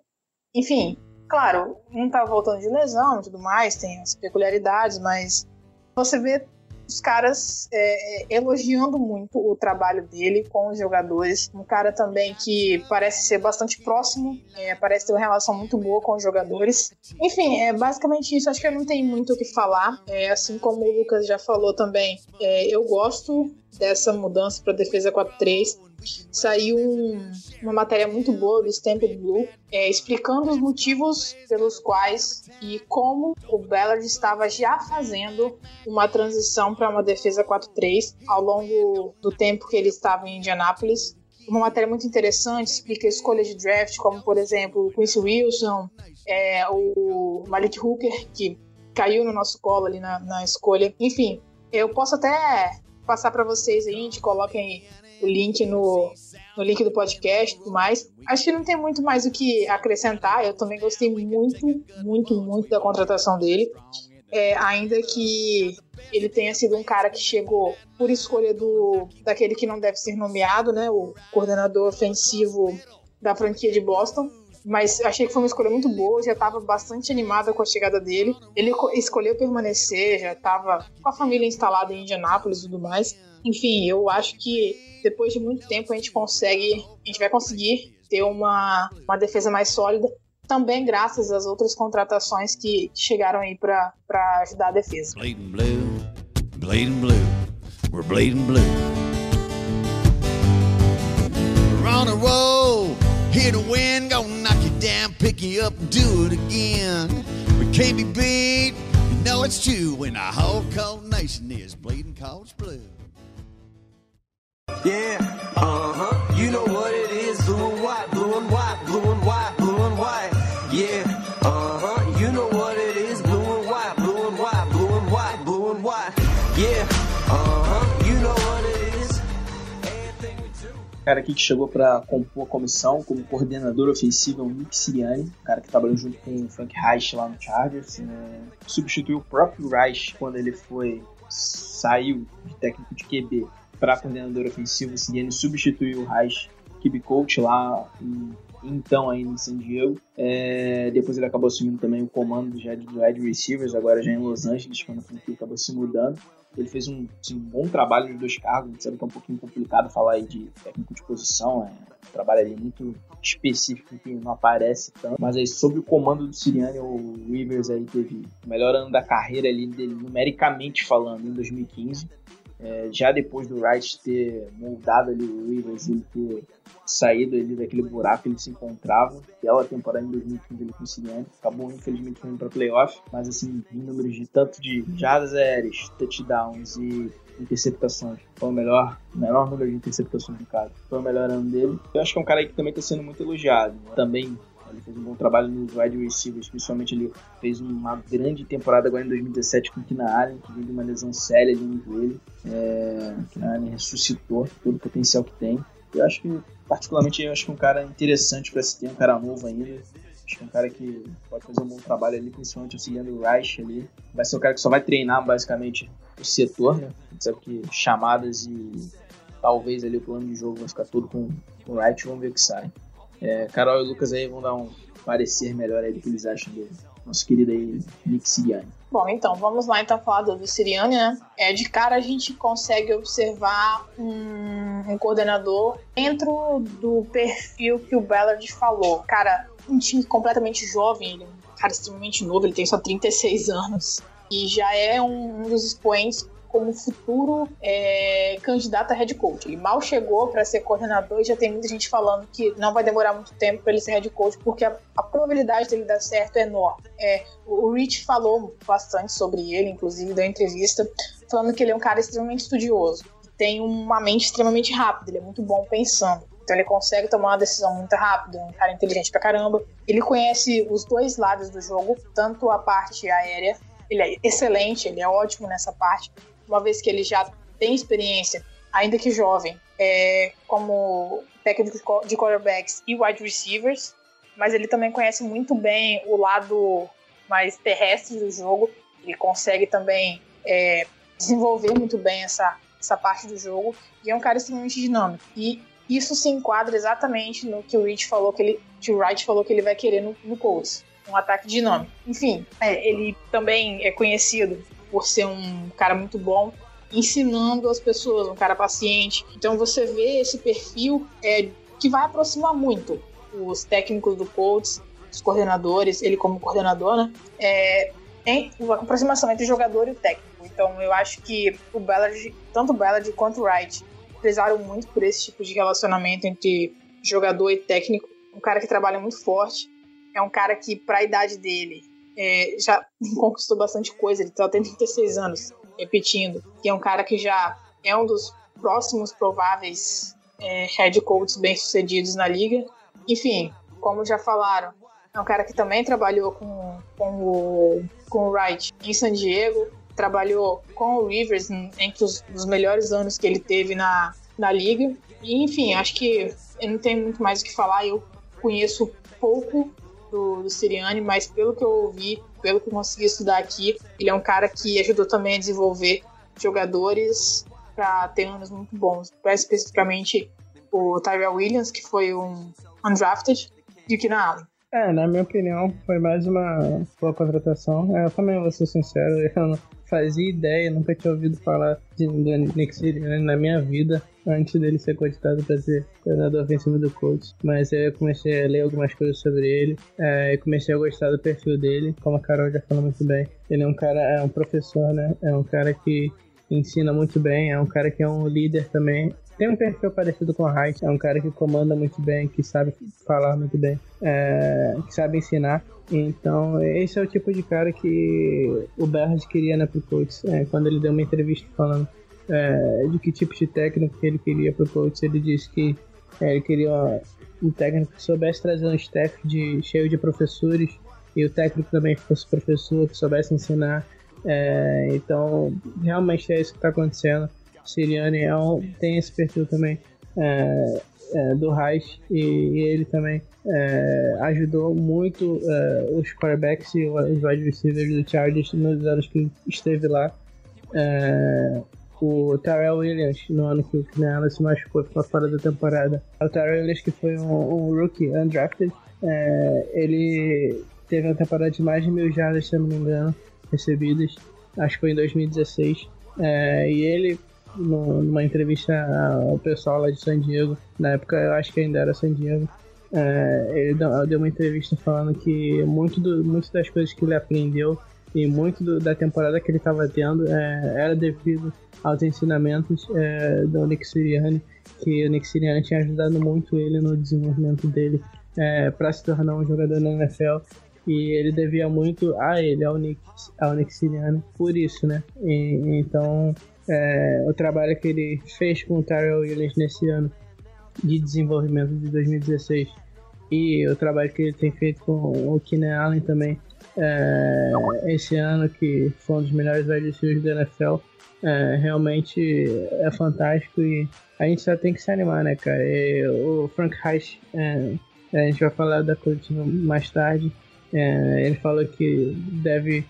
Enfim, claro, um tá voltando de lesão e tudo mais, tem as peculiaridades, mas você vê os caras é, é, elogiando muito o trabalho dele com os jogadores. Um cara também que parece ser bastante próximo, é, parece ter uma relação muito boa com os jogadores. Enfim, é basicamente isso. Acho que eu não tenho muito o que falar. É, assim como o Lucas já falou também, é, eu gosto dessa mudança para defesa 4-3 saiu um, uma matéria muito boa do Stamped Blue é, explicando os motivos pelos quais e como o Ballard estava já fazendo uma transição para uma defesa 4-3 ao longo do tempo que ele estava em Indianápolis. Uma matéria muito interessante, explica escolhas de draft, como por exemplo o Quincy Wilson, é, o Malik Hooker, que caiu no nosso colo ali na, na escolha. Enfim, eu posso até passar para vocês aí, a gente coloquem o link no, no link do podcast e tudo mais. Acho que não tem muito mais o que acrescentar. Eu também gostei muito, muito, muito da contratação dele. É, ainda que ele tenha sido um cara que chegou por escolha do daquele que não deve ser nomeado, né, o coordenador ofensivo da franquia de Boston. Mas achei que foi uma escolha muito boa, já estava bastante animada com a chegada dele. Ele escolheu permanecer, já estava com a família instalada em Indianápolis e tudo mais. Enfim, eu acho que depois de muito tempo a gente consegue, a gente vai conseguir ter uma, uma defesa mais sólida, também graças às outras contratações que chegaram aí para ajudar a defesa. Blue, blue, we're blue. We're on a roll, gonna down, pick you up, and do it again. We can't be beat, you know it's true when the whole cold nation is bleeding cold blue. Yeah, uh huh. You know what it is. Blue and white, blue and white, blue and white, blue and white. Yeah, cara aqui que chegou para compor a comissão como coordenador ofensivo é o Nick Sirianni, cara que trabalhou junto com o Frank Reich lá no Chargers, né? substituiu o próprio Reich quando ele foi saiu de técnico de QB para coordenador ofensivo. O Sirianni substituiu o Reich, QB coach lá em, então aí em San Diego. É, depois ele acabou assumindo também o comando já de wide receivers, agora já em Los Angeles, quando a acabou se mudando. Ele fez um, assim, um bom trabalho nos dois cargos, sabe que é um pouquinho complicado falar aí de técnico de posição, é um trabalho ali muito específico que não aparece tanto. Mas aí, sob o comando do Sirianni, o Rivers aí teve o melhor ano da carreira ali dele, numericamente falando, em 2015. É, já depois do Wright ter moldado ali o Rivers, ele ter saído ali daquele buraco que ele se encontrava. Aquela temporada em 2015 ele o Sirianni. Acabou, infelizmente, indo para playoff. Mas, assim, em números de tanto de jardas aéreas, touchdowns e interceptações. Foi o melhor, menor número de interceptações do caso. Foi o melhor ano dele. Eu acho que é um cara aí que também está sendo muito elogiado. né? Também ele fez um bom trabalho nos wide receivers, principalmente ele fez uma grande temporada agora em 2017 com o Kina Allen, que veio de uma lesão séria ali no joelho. É, Kina Allen ressuscitou todo o potencial que tem. Eu acho que, particularmente, eu acho que é um cara interessante para se ter, um cara novo ainda. Acho que é um cara que pode fazer um bom trabalho ali, principalmente auxiliando o Reich ali. Vai ser um cara que só vai treinar, basicamente, o setor, né? A gente sabe que chamadas e talvez ali o plano de jogo vai ficar tudo com, com o Reich. Vamos ver o que sai. É, Carol e Lucas aí vão dar um parecer melhor aí do que eles acham do nosso querido aí Nick Sirianni. Bom, então, vamos lá então falar do, do Sirianni, né? É, de cara a gente consegue observar um, um coordenador dentro do perfil que o Ballard falou. Cara, um time completamente jovem, ele é um cara extremamente novo, ele tem só 36 anos. E já é um, um dos expoentes como futuro é, candidato a head coach. Ele mal chegou para ser coordenador e já tem muita gente falando que não vai demorar muito tempo para ele ser head coach, porque a, a probabilidade dele dar certo é enorme. É, o Rich falou bastante sobre ele, inclusive deu entrevista, falando que ele é um cara extremamente estudioso, tem uma mente extremamente rápida, ele é muito bom pensando. Então ele consegue tomar uma decisão muito rápida, um cara inteligente pra caramba. Ele conhece os dois lados do jogo, tanto a parte aérea, ele é excelente, ele é ótimo nessa parte, uma vez que ele já tem experiência, ainda que jovem, é, como técnico de quarterbacks e wide receivers, mas ele também conhece muito bem o lado mais terrestre do jogo. Ele consegue também é, desenvolver muito bem essa, essa parte do jogo e é um cara extremamente dinâmico. E isso se enquadra exatamente no que o Rich falou que ele, que o Wright falou que ele vai querer no, no Colts, um ataque dinâmico. Enfim, é, ele também é conhecido por ser um cara muito bom ensinando as pessoas, um cara paciente. Então você vê esse perfil é, que vai aproximar muito os técnicos do Colts, os coordenadores, ele como coordenador, né? É, em uma aproximação entre o jogador e o técnico. Então eu acho que o Ballard, tanto o Ballard quanto o Wright, prezaram muito por esse tipo de relacionamento entre jogador e técnico. Um cara que trabalha muito forte, é um cara que, para a idade dele, é, já conquistou bastante coisa. Ele só tem 36 anos, repetindo. E é um cara que já é um dos próximos prováveis é, head coaches bem-sucedidos na liga. Enfim, como já falaram, é um cara que também trabalhou com, com, o, com o Wright em San Diego, trabalhou com o Rivers entre os, os melhores anos que ele teve na, na liga. E, enfim, acho que eu não tenho muito mais o que falar. Eu conheço pouco do, do Sirianni, mas pelo que eu ouvi, pelo que eu consegui estudar aqui, ele é um cara que ajudou também a desenvolver jogadores para ter anos muito bons. Mais especificamente o Tyrell Williams, que foi um undrafted, e o Keenan Allen. É, na minha opinião, foi mais uma boa contratação. É, eu também vou ser sincero, eu não fazia ideia, nunca tinha ouvido falar de, do Nick Sirianni na minha vida antes dele ser cogitado para ser coordenador ofensivo do coach. Mas eu comecei a ler algumas coisas sobre ele é, e comecei a gostar do perfil dele, como a Carol já falou muito bem. Ele é um cara, é um professor, né? É um cara que ensina muito bem, é um cara que é um líder também. Tem um perfil parecido com o Reich, é um cara que comanda muito bem, que sabe falar muito bem, é, que sabe ensinar. Então, esse é o tipo de cara que o Berard queria na pro Colts. É, quando ele deu uma entrevista falando é, de que tipo de técnico que ele queria pro Colts, ele disse que é, ele queria um técnico que soubesse trazer um staff de, cheio de professores e o técnico também fosse professor, que soubesse ensinar. É, então, realmente é isso que está acontecendo. Siriane é um, tem esse perfil também é, é, do Reich e, e ele também é, ajudou muito é, os quarterbacks e os wide receivers do Chargers nos anos que esteve lá. É, o Tyrell Williams, no ano que o Keenan se machucou, ficou fora da temporada. O Tyrell Williams, que foi um, um rookie undrafted, ele teve uma temporada de mais de mil jardas, se eu não me engano, recebidas. Acho que foi em 2016. É, e ele numa entrevista ao pessoal lá de San Diego, na época eu acho que ainda era San Diego, é, ele deu uma entrevista falando que muito, do, muito das coisas que ele aprendeu e muito do, da temporada que ele estava tendo é, era devido aos ensinamentos é, do Nick Sirianni, que o Nick Sirianni tinha ajudado muito ele no desenvolvimento dele é, para se tornar um jogador na NFL e ele devia muito a ele, ao Nick, ao Nick Sirianni, por isso, né? E, então é, o trabalho que ele fez com o Tyrell Williams nesse ano de desenvolvimento de 2016 e o trabalho que ele tem feito com o Keenan Allen também é, esse ano, que foi um dos melhores wide da NFL, é, realmente é fantástico e a gente só tem que se animar, né, cara? E o Frank Reich, é, a gente vai falar da coletiva mais tarde, é, ele falou que deve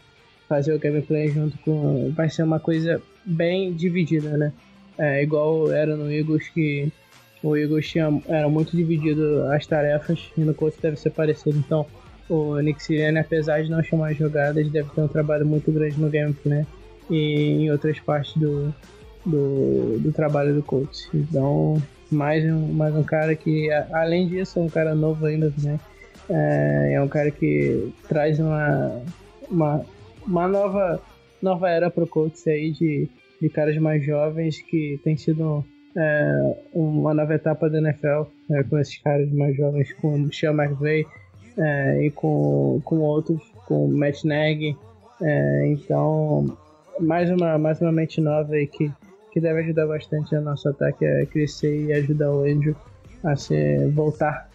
fazer o gameplay junto com. Vai ser uma coisa bem dividida, né? É, igual era no Eagles que o Eagles tinha, era muito dividido as tarefas e no Colts deve ser parecido. Então, o Nick Sirianni, apesar de não chamar jogadas, deve ter um trabalho muito grande no gameplay e em outras partes do, do, do trabalho do Colts. Então, mais um, mais um cara que, além disso, é um cara novo ainda também. É, é um cara que traz uma, uma, uma nova, nova era pro Colts aí de de caras mais jovens que tem sido é, uma nova etapa da NFL é, com esses caras mais jovens, com o Sean McVay é, e com, com outros, com o Matt Nagy. É, então, mais uma, mais uma mente nova aí que, que deve ajudar bastante o nosso ataque a crescer e ajudar o Andrew a ser, voltar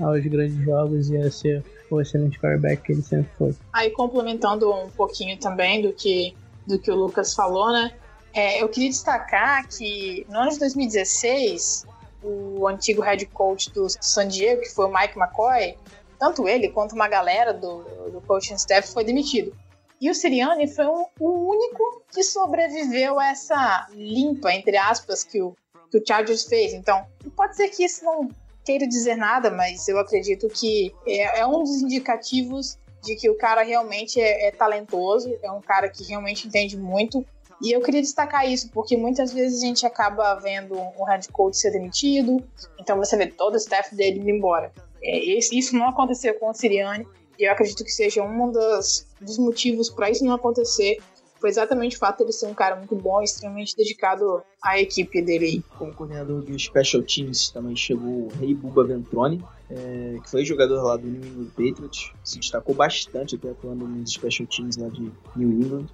aos grandes jogos e a ser o excelente quarterback que ele sempre foi. Aí complementando um pouquinho também do que, do que o Lucas falou, né? É, eu queria destacar que no ano de 2016, o antigo head coach do San Diego, que foi o Mike McCoy, tanto ele quanto uma galera do, do coaching staff foi demitido. E o Sirianni foi um, o único que sobreviveu a essa limpa, entre aspas, que o, que o Chargers fez. Então, pode ser que isso não queira dizer nada, mas eu acredito que é, é um dos indicativos de que o cara realmente é, é talentoso, é um cara que realmente entende muito e eu queria destacar isso, porque muitas vezes a gente acaba vendo um head coach ser demitido, então você vê todo o staff dele indo embora. É, isso não aconteceu com o Siriane, e eu acredito que seja um dos motivos para isso não acontecer foi exatamente o fato de ele ser um cara muito bom extremamente dedicado à equipe dele. Como coordenador do Special Teams também chegou o Rei Buba Ventrone, é, que foi jogador lá do New England Patriots, se destacou bastante até atuando nos Special Teams lá de New England.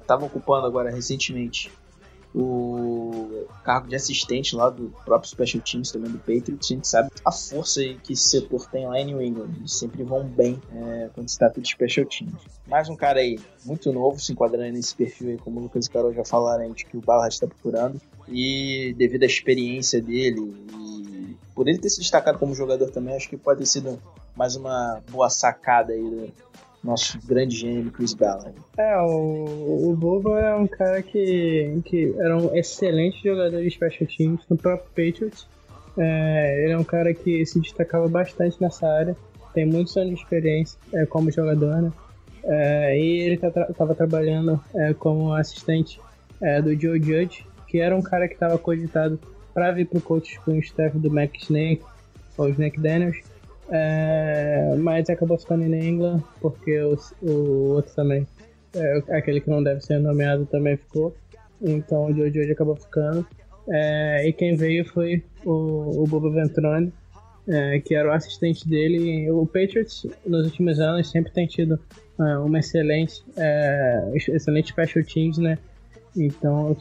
Estava é, ocupando agora recentemente o cargo de assistente lá do próprio Special Teams também do Patriots. A gente sabe a força que esse setor tem lá em New England. Eles sempre vão bem é, quando se trata de Special Teams. Mais um cara aí muito novo, se enquadrando nesse perfil aí, como o Lucas e Carol já falaram de que o Ballard está procurando. E devido à experiência dele e por ele ter se destacado como jogador também, acho que pode ter sido mais uma boa sacada aí nosso grande gênio Chris Ballard. É, o, o Bobo é um cara que, que era um excelente jogador de special teams no próprio Patriots. É, ele é um cara que se destacava bastante nessa área. tem muitos anos de experiência é, como jogador, né? É, e ele estava tá, trabalhando é, como assistente é, do Joe Judge, que era um cara que estava cogitado para vir pro coach com o staff do Mac Snake, ou Snake Daniels, é, mas acabou ficando em England, porque o, o outro também, é, aquele que não deve ser nomeado, também ficou. Então o Joe Judge acabou ficando. É, e quem veio foi o, o Bobo Ventrone, é, que era o assistente dele. O Patriots, nos últimos anos, sempre tem tido é, uma excelente, é, excelente special teams, né? Então,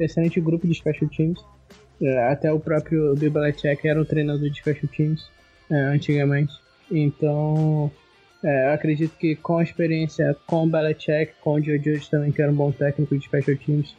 excelente, grupo de special teams. Até o próprio Bill Belichick era o treinador de special teams é, antigamente. Então, é, acredito que com a experiência com o Belichick, com o Joe Judge também, que era um bom técnico de special teams,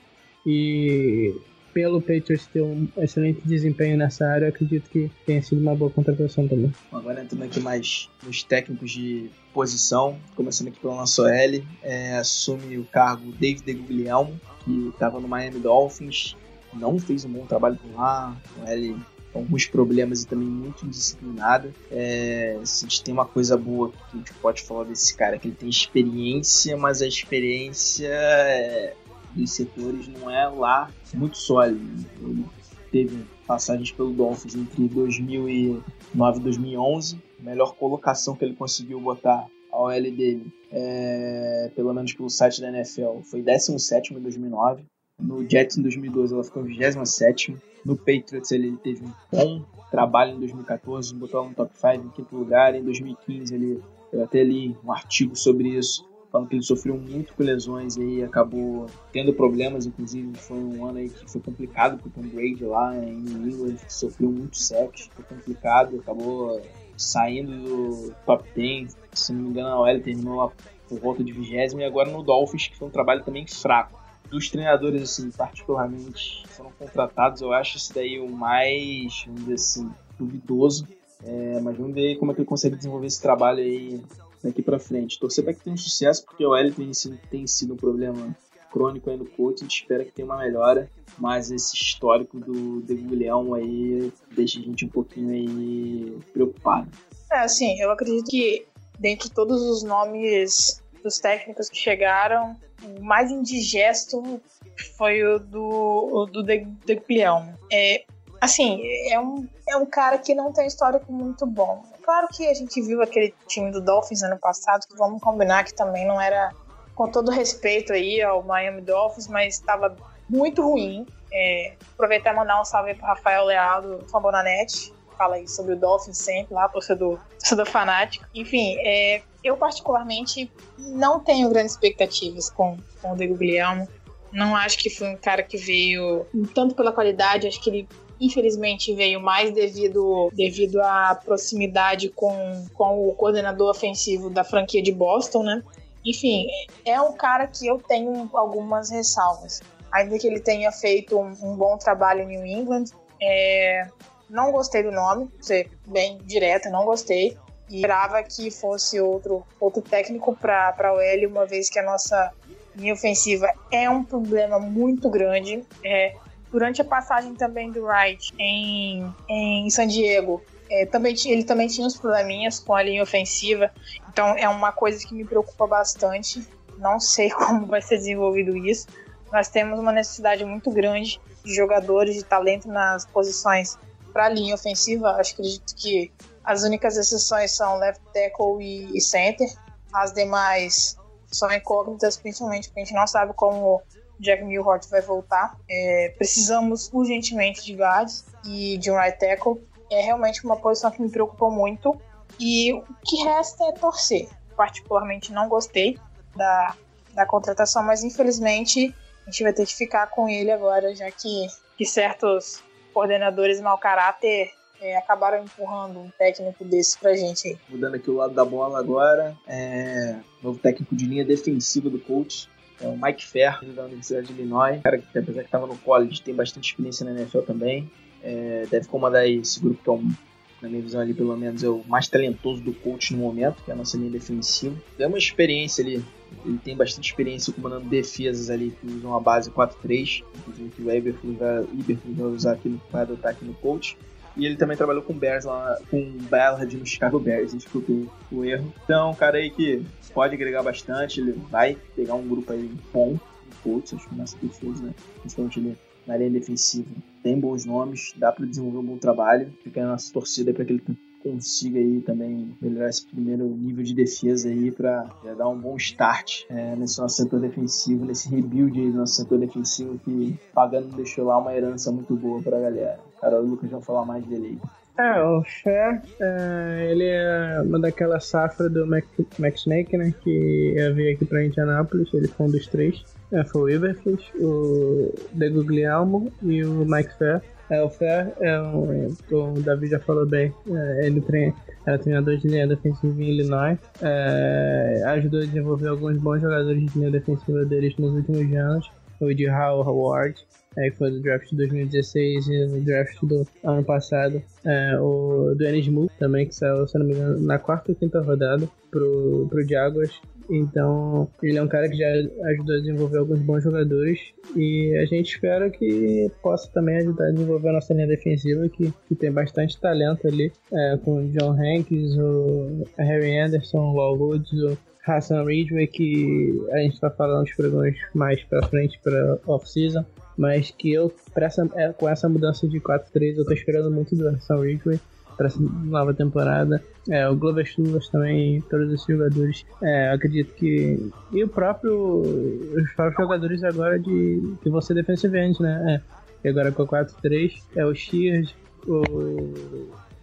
e pelo Patriots ter um excelente desempenho nessa área, acredito que tenha sido uma boa contratação também. Agora entrando aqui mais nos técnicos de posição, começando aqui pelo nosso L, é, assume o cargo David Guglielmo, que estava no Miami Dolphins, não fez um bom trabalho por lá, o L alguns problemas e também muito indisciplinado. É, se a gente tem uma coisa boa que a gente pode falar desse cara, que ele tem experiência, mas a experiência é, dos setores não é lá muito sólido. Ele teve passagens pelo Dolphins entre 2009 e 2011, melhor colocação que ele conseguiu botar a OL dele, é, pelo menos pelo site da NFL, foi 17 em 2009. No Jets em 2012 ela ficou em 27. No Patriots ele teve um bom trabalho em 2014, botou ela no top 5 em quinto lugar. Em 2015 ele eu até li um artigo sobre isso, falando que ele sofreu muito com lesões e aí acabou tendo problemas, inclusive foi um ano aí que foi complicado pro Tom Brady lá em New England, sofreu muito sexo, foi complicado, acabou saindo do top 10, se não me engano a OL terminou por volta de vigésimo e agora no Dolphins, que foi um trabalho também fraco. Dos treinadores, assim, particularmente, foram contratados, eu acho isso daí o mais, vamos dizer assim, duvidoso. É, mas vamos ver como é que ele consegue desenvolver esse trabalho aí daqui para frente. Torcer para que tenha um sucesso, porque o L tem, tem sido um problema crônico aí no coach, a gente espera que tenha uma melhora, mas esse histórico do Degulhão aí deixa a gente um pouquinho aí preocupado. É, assim, eu acredito que dentre todos os nomes dos técnicos que chegaram, o mais indigesto foi o do, o do Degulhão. É, assim, é um, é um cara que não tem histórico muito bom. Claro que a gente viu aquele time do Dolphins ano passado, que vamos combinar que também não era, com todo respeito aí ao Miami Dolphins, mas estava muito ruim. É, aproveitar e mandar um salve para Rafael Leal do Fambonanet, fala aí sobre o Dolphins sempre lá, torcedor, torcedor fanático. Enfim, é, eu particularmente não tenho grandes expectativas com, com o Diego Guilherme. Não acho que foi um cara que veio tanto pela qualidade, acho que ele infelizmente veio mais devido, devido à proximidade com, com o coordenador ofensivo da franquia de Boston, né? Enfim, é um cara que eu tenho algumas ressalvas. Ainda que ele tenha feito um, um bom trabalho em New England, é, não gostei do nome, ser bem direta, não gostei. E esperava que fosse outro, outro técnico para o L, uma vez que a nossa linha ofensiva é um problema muito grande. É, durante a passagem também do Wright em, em San Diego, é, também, ele também tinha uns probleminhas com a linha ofensiva, então é uma coisa que me preocupa bastante. Não sei como vai ser desenvolvido isso. Nós temos uma necessidade muito grande de jogadores de talento nas posições para a linha ofensiva. Acho acredito que as únicas exceções são left tackle e, center. As demais são incógnitas, principalmente porque a gente não sabe como Jack Milhort vai voltar. É, precisamos urgentemente de guards e de um right tackle. É realmente uma posição que me preocupa muito. E o que resta é torcer. Particularmente não gostei da, da contratação, mas infelizmente a gente vai ter que ficar com ele agora, já que, que certos coordenadores mau caráter é, acabaram empurrando um técnico desse pra gente aí. Mudando aqui o lado da bola agora, é... novo técnico de linha defensiva do coach, é o Mike Fair, da Universidade de Illinois, cara que apesar que estava no college, tem bastante experiência na NFL também, é... deve comandar esse grupo que é um na minha visão ali pelo menos é o mais talentoso do coach no momento, que é a nossa linha defensiva. Tem uma experiência ali, ele tem bastante experiência comandando defesas ali que usam a base 4-3, inclusive que o Eberflus vai, usar aqui, vai adotar aqui no coach. E ele também trabalhou com Bears lá, com Ballard no Chicago Bears, desculpe o erro. Então, um cara aí que pode agregar bastante, ele vai pegar um grupo aí bom, Colts, acho que nossa defesa, né? Principalmente ele na linha defensiva. Tem bons nomes, dá para desenvolver um bom trabalho. Fica a nossa torcida para que ele consiga aí também melhorar esse primeiro nível de defesa aí para dar um bom start é, nesse nosso setor defensivo, nesse rebuild aí do nosso setor defensivo que pagando deixou lá uma herança muito boa para a galera. Cara, o Lucas vai falar mais dele aí. É, o Cher, é, ele é uma daquela safra do Mac, Mac Snake, né? Que veio aqui pra Indianápolis, ele foi um dos três. É, foi o Iberflus, o De Guglielmo e o Mike Fair. É, o Fair é um, o Davi já falou bem, é, ele treina, era treinador de linha defensiva em Illinois, é, ajudou a desenvolver alguns bons jogadores de linha defensiva deles nos últimos anos, o de Howard, é, que foi do draft de 2016 e no draft do ano passado. É, o do Ennis também, que saiu, se não me engano, na quarta ou quinta rodada pro, pro Jaguars. Então, ele é um cara que já ajudou a desenvolver alguns bons jogadores e a gente espera que possa também ajudar a desenvolver a nossa linha defensiva, que, que tem bastante talento ali, é, com o John Hanks, o Harry Anderson, o Wall Woods, o Hassan Ridgway, que a gente vai falar nos programas mais pra frente para off-season mas que eu, essa, é, com essa mudança de 4-3, eu tô esperando muito do Hassan Ridgway para essa nova temporada. É, o Glover Chuvas também, todos os jogadores, é, acredito que. E o próprio. Os próprios jogadores agora de. que vão ser defensive end, né? É. E agora com o 4-3 é o Shears, o,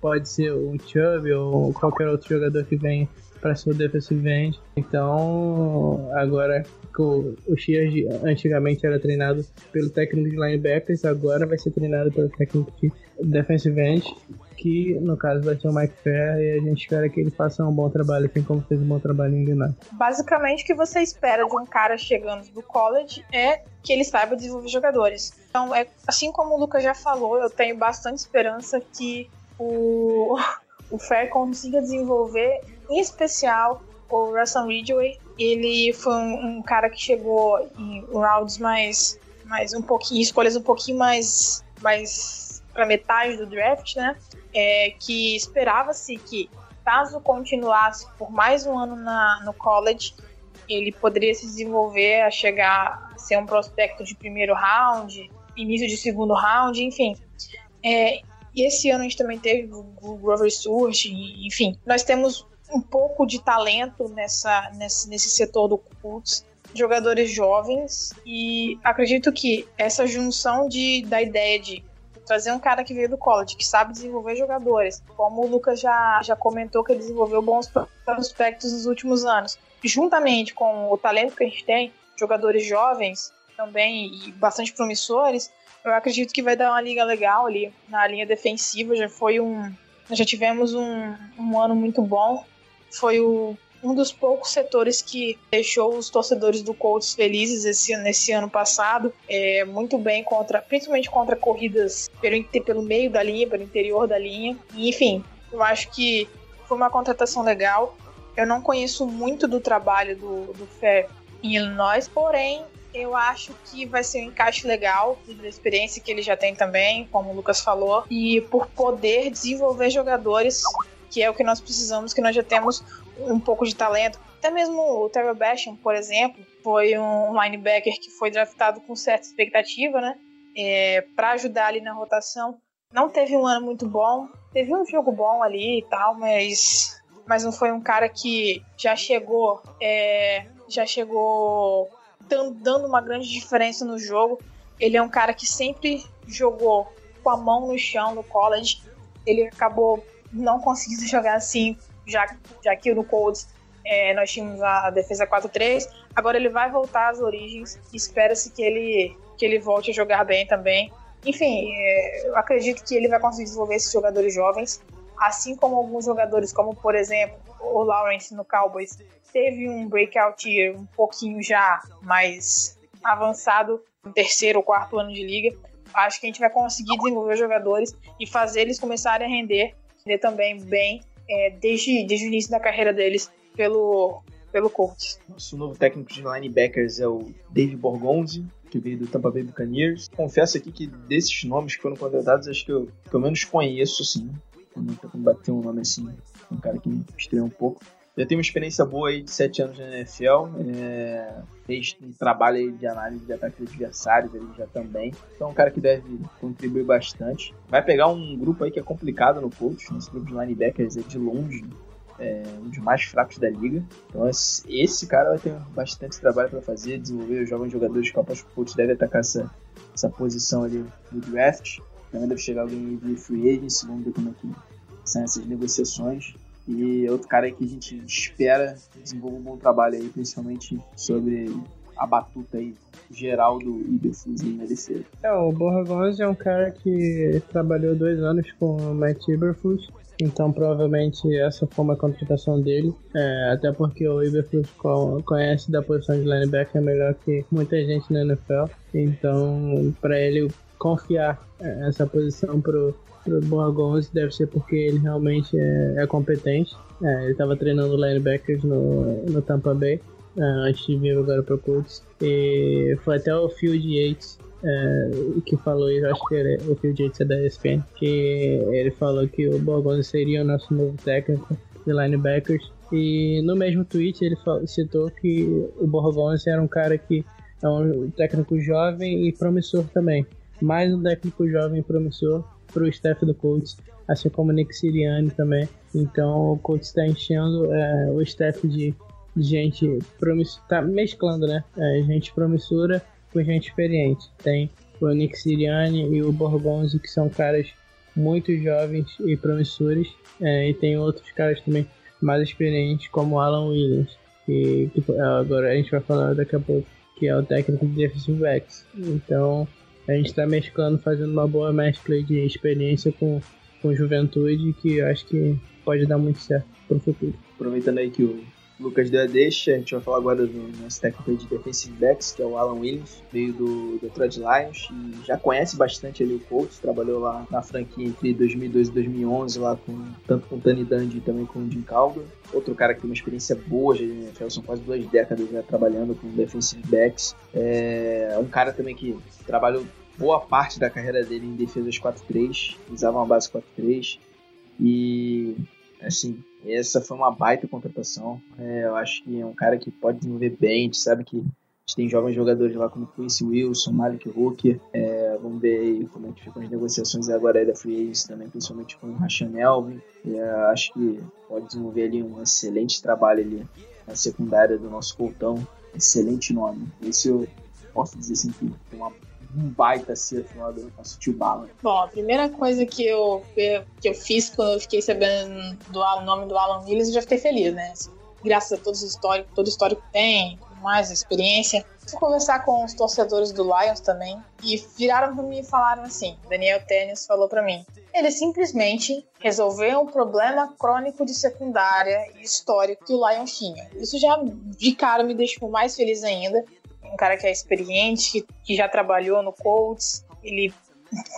pode ser o Chubb ou qualquer outro jogador que venha para ser o defensive end. Então, agora o, o Shears antigamente era treinado pelo técnico de linebackers, agora vai ser treinado pelo técnico de defensive end, que no caso vai ser o Mike Fair, e a gente espera que ele faça um bom trabalho, assim como fez um bom trabalho em Illinois. Basicamente, o que você espera de um cara chegando do college é que ele saiba desenvolver jogadores. Então, é, assim como o Lucas já falou, eu tenho bastante esperança que o, o Fair consiga desenvolver, em especial, o Russell Ridgway, ele foi um, um, cara que chegou em rounds mais, mais um pouquinho, escolhas um pouquinho mais, mais para metade do draft, né? É, que esperava-se que, caso continuasse por mais um ano na, no college, ele poderia se desenvolver a chegar a ser um prospecto de primeiro round, início de segundo round, enfim. É, e esse ano a gente também teve o Grover Stewart, enfim. Nós temos um pouco de talento nessa, nesse, nesse setor do Colts, jogadores jovens, e acredito que essa junção de, da ideia de trazer um cara que veio do college, que sabe desenvolver jogadores, como o Lucas já, já comentou que ele desenvolveu bons prospectos nos últimos anos, juntamente com o talento que a gente tem, jogadores jovens também e bastante promissores, eu acredito que vai dar uma liga legal ali na linha defensiva. Já foi um. Já tivemos um, um ano muito bom foi o, um dos poucos setores que deixou os torcedores do Colts felizes esse, nesse ano passado, é, muito bem contra, principalmente contra corridas pelo, pelo meio da linha, pelo interior da linha. E, enfim, eu acho que foi uma contratação legal. Eu não conheço muito do trabalho do, do Fair em Illinois, porém eu acho que vai ser um encaixe legal da experiência que ele já tem também, como o Lucas falou, e por poder desenvolver jogadores que é o que nós precisamos, que nós já temos um pouco de talento. Até mesmo o Terry Basham, por exemplo, foi um linebacker que foi draftado com certa expectativa, né? É, para ajudar ali na rotação. Não teve um ano muito bom, teve um jogo bom ali e tal, mas, mas não foi um cara que já chegou, é, já chegou dando uma grande diferença no jogo. Ele é um cara que sempre jogou com a mão no chão no college. Ele acabou não conseguindo jogar assim, já, já que no Colts é, nós tínhamos a defesa 4-3. Agora ele vai voltar às origens. Espera-se que ele, que ele volte a jogar bem também. Enfim, é, eu acredito que ele vai conseguir desenvolver esses jogadores jovens, assim como alguns jogadores, como por exemplo o Lawrence no Cowboys, teve um breakout year um pouquinho já mais avançado no terceiro ou quarto ano de liga. Acho que a gente vai conseguir desenvolver jogadores e fazer eles começarem a render render também bem é, desde, desde o início da carreira deles pelo, pelo Colts. Nosso novo técnico de linebackers é o Dave Borgonzi, que veio do Tampa Bay Buccaneers. Confesso aqui que desses nomes que foram contratados, acho que eu pelo menos conheço, assim. Nunca bater um nome assim, um cara que me estreou um pouco. Já tem uma experiência boa aí de 7 anos na NFL, é, fez um trabalho de análise de ataque de adversários ali já também. Então é um cara que deve contribuir bastante. Vai pegar um grupo aí que é complicado no coach, nesse grupo de linebackers é de longe é, um dos mais fracos da liga. Então esse cara vai ter bastante trabalho para fazer, desenvolver os jovens jogadores que o coach deve atacar essa, essa posição ali no draft. Também deve chegar alguém de free agency, vamos ver como é que são essas negociações. E outro cara aí que a gente espera desenvolva um bom trabalho aí, principalmente sobre a batuta aí geral do Iberflus em LC. É, o Borra Gomes é um cara que trabalhou dois anos com o Matt Iberflus, então provavelmente essa foi uma contratação dele, é, até porque o Iberflus conhece da posição de linebacker melhor que muita gente na NFL, então para ele confiar é, essa posição pro pro Borgonzi deve ser porque ele realmente é, é competente. É, ele estava treinando linebackers no, no Tampa Bay é, antes de vir agora pro Colts. E foi até o Field Yates é, que falou isso, acho que ele, o Field Yates é da ESPN, que ele falou que o Borgonzi seria o nosso novo técnico de linebackers. E no mesmo tweet ele citou que o Borgonzi era um cara que é um técnico jovem e promissor também. Mais um técnico jovem e promissor para o staff do Colts, assim como o Nick Sirianni também. Então o Colts está enchendo é, o staff de, gente promissora, tá mesclando, né? É, gente promissora com gente experiente. Tem o Nick Sirianni e o Borgonzi, que são caras muito jovens e promissores, é, e tem outros caras também mais experientes, como Alan Williams, que, que, agora a gente vai falar daqui a pouco, que é o técnico de defensive backs. Então, a gente está mesclando, fazendo uma boa mescla de experiência com, com juventude que eu acho que pode dar muito certo para o futuro. Aproveitando aí que o Lucas deu a deixa, a gente vai falar agora do nosso técnico de defensive backs, que é o Alan Williams, veio do Detroit Lions e já conhece bastante ali o Colts, trabalhou lá na franquia entre 2002 e 2011, lá com, tanto com o Tani Dungy e também com o Jim Calder. Outro cara que tem uma experiência boa já NFL, são quase duas décadas já trabalhando com defensive backs. É um cara também que trabalhou boa parte da carreira dele em defesas 4-3, usava uma base 4-3 e assim, essa foi uma baita contratação. É, eu acho que é um cara que pode desenvolver bem, a gente sabe que a gente tem jovens jogadores lá como Quincy Wilson, Malik Hooker, é, vamos ver aí como é que ficam as negociações agora da Free Agents também, principalmente com o Rashan Elvin. É, acho que pode desenvolver ali um excelente trabalho ali na secundária do nosso Coltão. Excelente nome. Esse eu posso dizer assim que tem uma um baita acerto lá do nosso tio Bala. Bom, a primeira coisa que eu, que eu fiz quando eu fiquei sabendo do nome do Alan Willis, eu já fiquei feliz, né? Graças a todos os históricos, todo histórico tem, mais experiência. Fui conversar com os torcedores do Lions também e viraram para mim e falaram assim: Daniel Tênis falou para mim. Ele simplesmente resolveu um problema crônico de secundária e histórico que o Lions tinha. Isso já de cara me deixou mais feliz ainda um cara que é experiente, que, já trabalhou no Colts. Ele,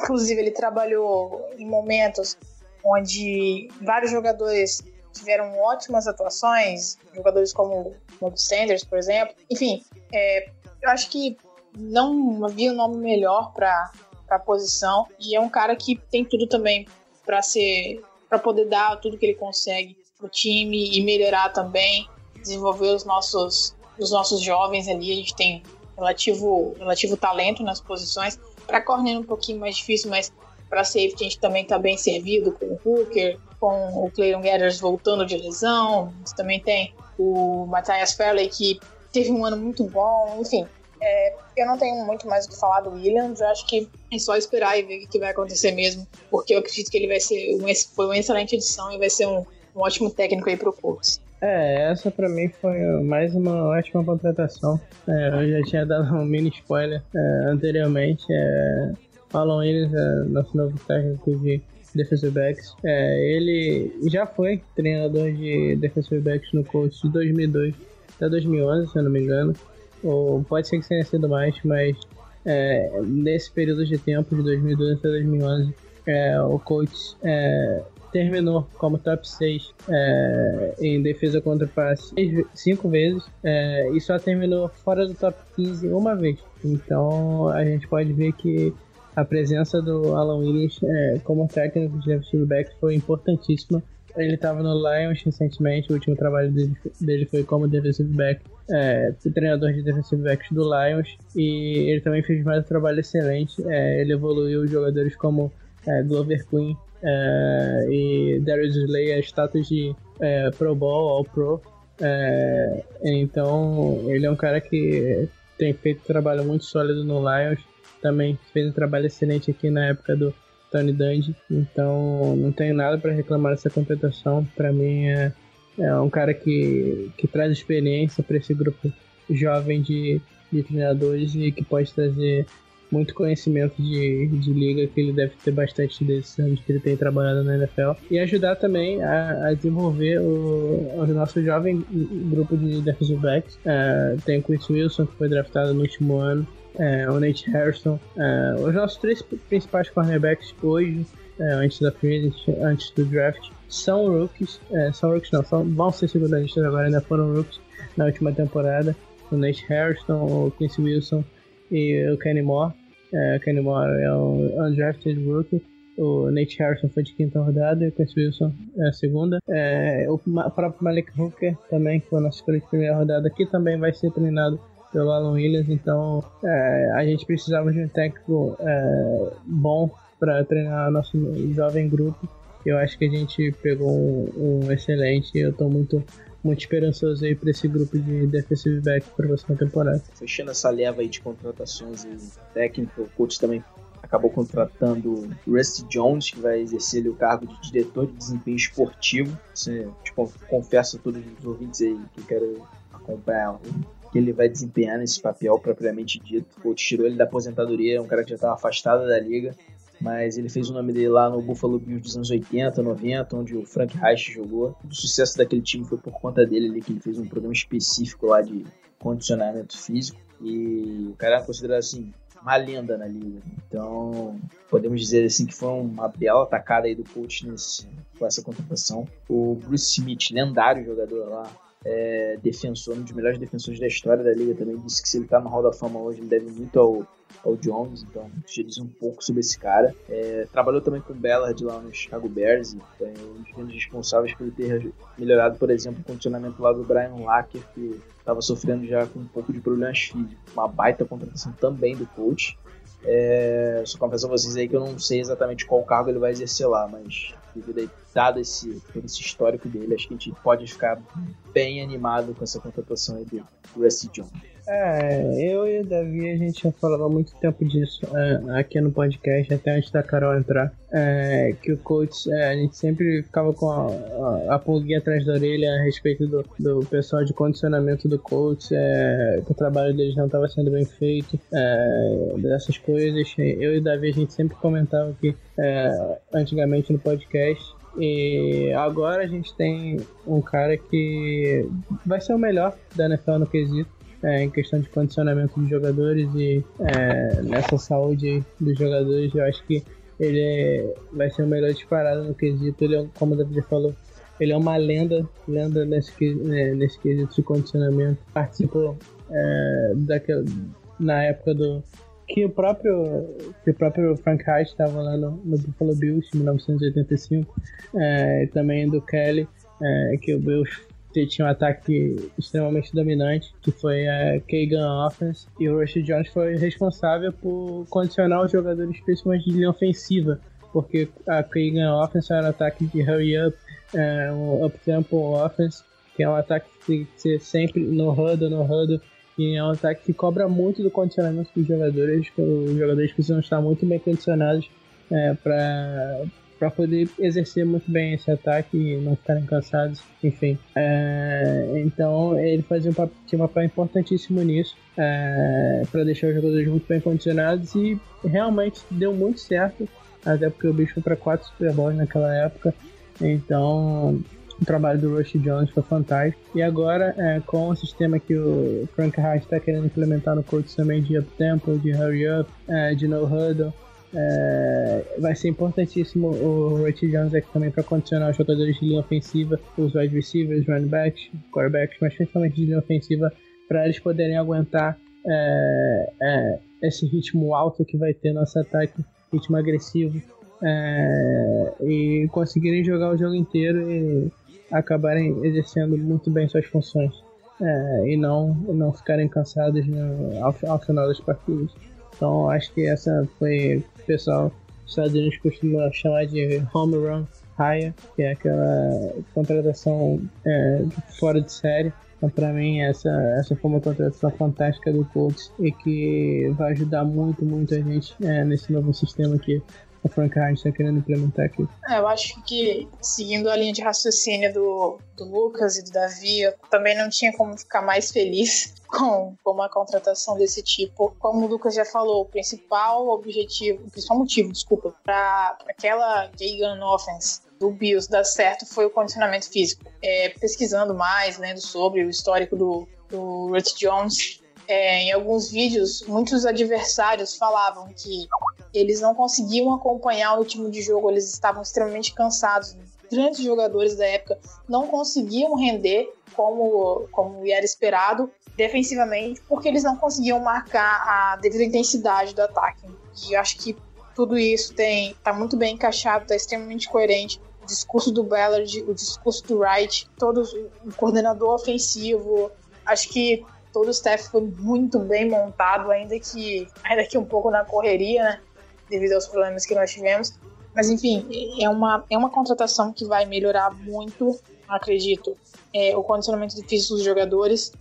inclusive, ele trabalhou em momentos onde vários jogadores tiveram ótimas atuações, jogadores como o Sanders, por exemplo. Enfim, é, eu acho que não havia um nome melhor para a posição e é um cara que tem tudo também para ser para poder dar tudo que ele consegue pro time e melhorar também, desenvolver os nossos dos nossos jovens ali, a gente tem relativo, relativo talento nas posições. Para corner é um pouquinho mais difícil, mas para safety a gente também está bem servido com o Hooker, com o Clayton Gathers voltando de lesão. Você também tem o Matthias Fairley, que teve um ano muito bom. Enfim, é, eu não tenho muito mais o que falar do Williams. Acho que é só esperar e ver o que vai acontecer mesmo, porque eu acredito que ele vai ser um, foi uma excelente edição e vai ser um, um ótimo técnico aí o Colts. É, essa pra mim foi mais uma ótima contratação. É, eu já tinha dado um mini spoiler é, anteriormente. É, Alan Williams é nosso novo técnico de defensive backs. É, ele já foi treinador de defensive backs no coach de 2002 até 2011, se eu não me engano. Ou pode ser que tenha sido mais, mas é, nesse período de tempo, de 2012 até 2011, é, o coach é, terminou como top 6 é, em defesa contra o passe 5 vezes é, e só terminou fora do top 15 uma vez. Então a gente pode ver que a presença do Alan Williams é, como técnico de defensive back foi importantíssima. Ele estava no Lions recentemente, o último trabalho dele, dele foi como defensive back, é, treinador de defensive backs do Lions, e ele também fez mais um trabalho excelente. É, ele evoluiu jogadores como é, Glover Queen é, e Darius Slay a status de é, Pro Bowl, All Pro. É, então, ele é um cara que tem feito um trabalho muito sólido no Lions. Também fez um trabalho excelente aqui na época do Tony Dungy. Então, não tenho nada para reclamar dessa contratação. Para mim, é, é um cara que, que traz experiência para esse grupo jovem de, de treinadores e que pode trazer muito conhecimento de, de liga, que ele deve ter bastante desses anos que ele tem trabalhado na NFL, e ajudar também a, a desenvolver o, o, nosso jovem grupo de defensive backs. Uh, tem o Chris Wilson, que foi draftado no último ano, uh, o Nate Harrison, uh, os nossos três principais cornerbacks hoje, antes da free antes do draft, são rookies, são rookies não, são, vão ser segundanistas agora, ainda foram rookies na última temporada, o Nate Harrison, o Chris Wilson, e o Kenny Moore. É, Kenny Moore é um undrafted rookie. O Nate Harrison foi de quinta rodada e o Chris Wilson é a segunda. É, o próprio Malik Hooker também, que foi nossa escolha de primeira rodada, que também vai ser treinado pelo Alan Williams. Então é, a gente precisava de um técnico é, bom para treinar nosso jovem grupo. Eu acho que a gente pegou um, um excelente. Eu estou muito muito esperançoso aí para esse grupo de defensive back para próxima temporada. Fechando essa leva aí de contratações técnicas, o coach também acabou contratando Rusty Jones, que vai exercer ali, o cargo de diretor de desempenho esportivo. Você, tipo, confesso a todos os ouvintes aí que quero acompanhar que ele vai desempenhar nesse papel propriamente dito. O coach tirou ele da aposentadoria, é um cara que já estava afastado da liga, mas ele fez o nome dele lá no Buffalo Bills dos anos 80, 90, onde o Frank Reich jogou. O sucesso daquele time foi por conta dele ali, que ele fez um programa específico lá de condicionamento físico. E o cara é considerado assim uma lenda na liga. Então, podemos dizer assim que foi uma bela atacada aí do coach nesse, com essa contratação. O Bruce Smith, lendário jogador lá, é, defensor, um dos melhores defensores da história da liga também, disse que se ele tá no Hall da Fama hoje, ele deve muito ao, ao Jones, então já diz um pouco sobre esse cara. É, trabalhou também com o Ballard lá no Chicago Bears, e foi um dos responsáveis por ter melhorado, por exemplo, o condicionamento lá do Brian Lacker, que estava sofrendo já com um pouco de problemas físicos. Uma baita contratação também do coach. É, só confesso a vocês aí que eu não sei exatamente qual cargo ele vai exercer lá, mas devido dado esse, esse histórico dele, acho que a gente pode ficar bem animado com essa contratação aí do Rusty Jones. É, eu e o Davi, a gente já falava muito tempo disso é, aqui no podcast, até antes da Carol entrar, é, que o coach, é, a gente sempre ficava com a, a, a pulguinha atrás da orelha a respeito do, do pessoal de condicionamento do coach, é, que o trabalho deles não estava sendo bem feito, é, dessas coisas. Eu e o Davi, a gente sempre comentava que é, antigamente no podcast, e agora a gente tem um cara que vai ser o melhor da NFL no quesito é, em questão de condicionamento dos jogadores e é, nessa saúde dos jogadores, eu acho que ele é, vai ser o melhor disparado no quesito. Ele, é, como o David falou, ele é uma lenda, lenda nesse, né, nesse quesito de condicionamento. Participou é, daquela, na época do que o próprio que o próprio Frank Reich estava lá no, no, Buffalo Bills em 1985, é, também do Kelly, é, que o Bills tinha um ataque extremamente dominante, que foi a Kagan Offense, e o Rush Jones foi responsável por condicionar os jogadores, principalmente de linha ofensiva, porque a Kagan Offense era um ataque de hurry up, é, um up-tempo offense, que é um ataque que ser sempre no huddle, no huddle, e é um ataque que cobra muito do condicionamento dos jogadores, os jogadores precisam estar muito bem condicionados é, para para poder exercer muito bem esse ataque e não ficarem cansados, enfim. É, então ele fazia um papel, tinha um papel importantíssimo nisso é, para deixar os jogadores muito bem condicionados e realmente deu muito certo, até porque o bicho foi para quatro Super Bowls naquela época. Então o trabalho do Rush Jones foi fantástico. E agora, é, com o sistema que o Frank Reich está querendo implementar no coach também de up tempo, de hurry up, é, de no huddle, É, vai ser importantíssimo o Rich Jones aqui também para condicionar os jogadores de linha ofensiva, os wide receivers, running backs, quarterbacks, mas principalmente de linha ofensiva, para eles poderem aguentar é, é, esse ritmo alto que vai ter nosso ataque, ritmo agressivo, é, e conseguirem jogar o jogo inteiro e acabarem exercendo muito bem suas funções. É, e não, não ficarem cansados no, ao, ao final das partidas. Então acho que essa foi o pessoal dos Estados Unidos costuma chamar de home run high, que é aquela contratação é, fora de série. Então, para mim, essa, essa foi uma contratação fantástica do Colts e que vai ajudar muito, muito a gente é, nesse novo sistema que o Frank Reich está querendo implementar aqui. É, eu acho que, seguindo a linha de raciocínio do, do Lucas e do Davi, eu também não tinha como ficar mais feliz com, com uma contratação desse tipo. Como o Lucas já falou, o principal objetivo, o principal motivo, desculpa, para aquela Gagan Offense do Bills dar certo foi o condicionamento físico. É, pesquisando mais, lendo sobre o histórico do, do Ruth Jones, é, em alguns vídeos, muitos adversários falavam que eles não conseguiam acompanhar o ritmo de jogo, eles estavam extremamente cansados. Grandes jogadores da época não conseguiam render como, como era esperado defensivamente, porque eles não conseguiam marcar a devida intensidade do ataque. E acho que tudo isso tem tá muito bem encaixado, está extremamente coerente. O discurso do Ballard, o discurso do Wright, todo o coordenador ofensivo, acho que todo o staff foi muito bem montado, ainda que ainda que um pouco na correria, né? Devido aos problemas que nós tivemos. Mas enfim, é uma, é uma contratação que vai melhorar muito, acredito, é, o condicionamento difícil dos jogadores,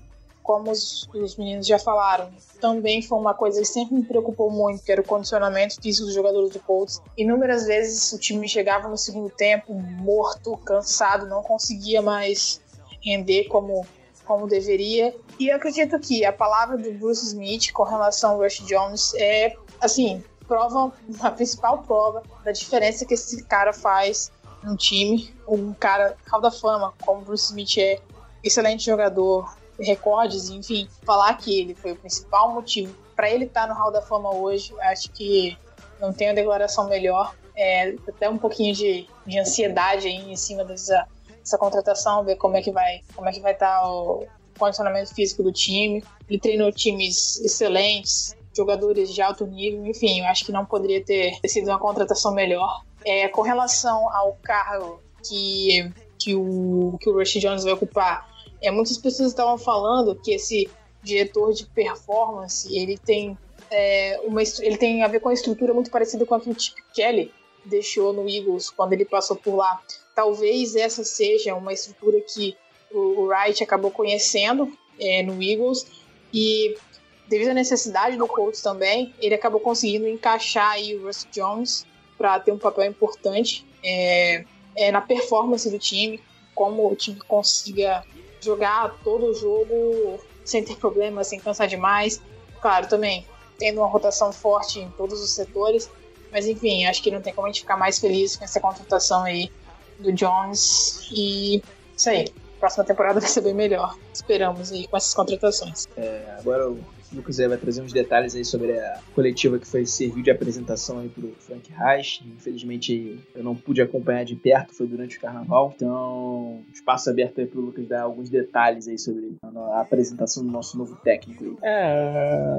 como os, os, meninos já falaram. Também foi uma coisa que sempre me preocupou muito, que era o condicionamento físico dos jogadores do Colts. Inúmeras vezes o time chegava no segundo tempo morto, cansado, não conseguia mais render como, como deveria. E eu acredito que a palavra do Bruce Smith com relação ao Rush Jones é, assim, prova, a principal prova da diferença que esse cara faz no time. Um cara Hall da Fama, como Bruce Smith é, excelente jogador, recordes, enfim, falar que ele foi o principal motivo para ele estar tá no Hall da Fama hoje, acho que não tem uma declaração melhor. É, até um pouquinho de, de ansiedade aí em cima dessa, dessa contratação, ver como é que vai como é que vai estar tá o condicionamento físico do time. Ele treinou times excelentes, jogadores de alto nível, enfim, eu acho que não poderia ter sido uma contratação melhor. É, com relação ao cargo que, que, o, que o Rush Jones vai ocupar, é, muitas pessoas estavam falando que esse diretor de performance ele tem, é, uma, ele tem a ver com a estrutura muito parecida com a que o Chip Kelly deixou no Eagles quando ele passou por lá. Talvez essa seja uma estrutura que o Wright acabou conhecendo é, no Eagles e devido à necessidade do Colts também, ele acabou conseguindo encaixar aí o Russ Jones para ter um papel importante é, é, na performance do time, como o time consiga jogar todo o jogo sem ter problemas, sem cansar demais. Claro, também tendo uma rotação forte em todos os setores, mas enfim, acho que não tem como a gente ficar mais feliz com essa contratação aí do Jones e isso aí. Próxima temporada vai ser bem melhor. Esperamos aí com essas contratações. É, agora o Lucas vai trazer uns detalhes aí sobre a coletiva que foi servir de apresentação aí pro Frank Reich. Infelizmente eu não pude acompanhar de perto, foi durante o carnaval. Então, espaço aberto aí pro Lucas dar alguns detalhes aí sobre a apresentação do nosso novo técnico aí. É,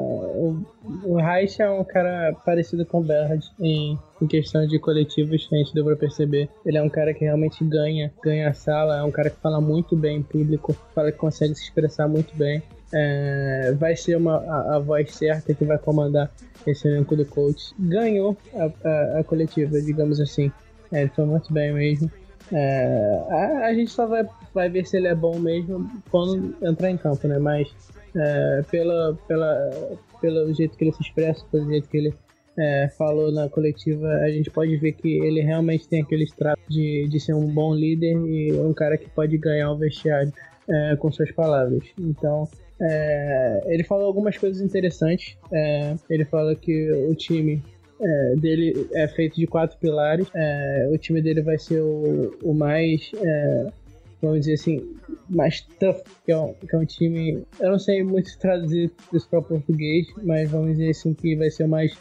o, Reich é um cara parecido com o Berhard em, em questão de coletivos, a gente deu pra perceber. Ele é um cara que realmente ganha, ganha a sala, é um cara que fala muito bem em público, fala que consegue se expressar muito bem é, vai ser uma, a, a, voz certa que vai comandar esse elenco do coach. Ganhou a, a, a coletiva, digamos assim. É, ele foi muito bem mesmo. É, a, a, gente só vai, vai ver se ele é bom mesmo quando entrar em campo, né? Mas é, pela, pela, pelo jeito que ele se expressa, pelo jeito que ele é, falou na coletiva, a gente pode ver que ele realmente tem aquele extrato de, de ser um bom líder e um cara que pode ganhar o vestiário é, com suas palavras. Então, é, ele falou algumas coisas interessantes. É, ele fala que o time é, dele é feito de quatro pilares. É, o time dele vai ser o, o mais, é, vamos dizer assim, mais tough, que é, um, que é um time. Eu não sei muito traduzir isso para português, mas vamos dizer assim que vai ser o mais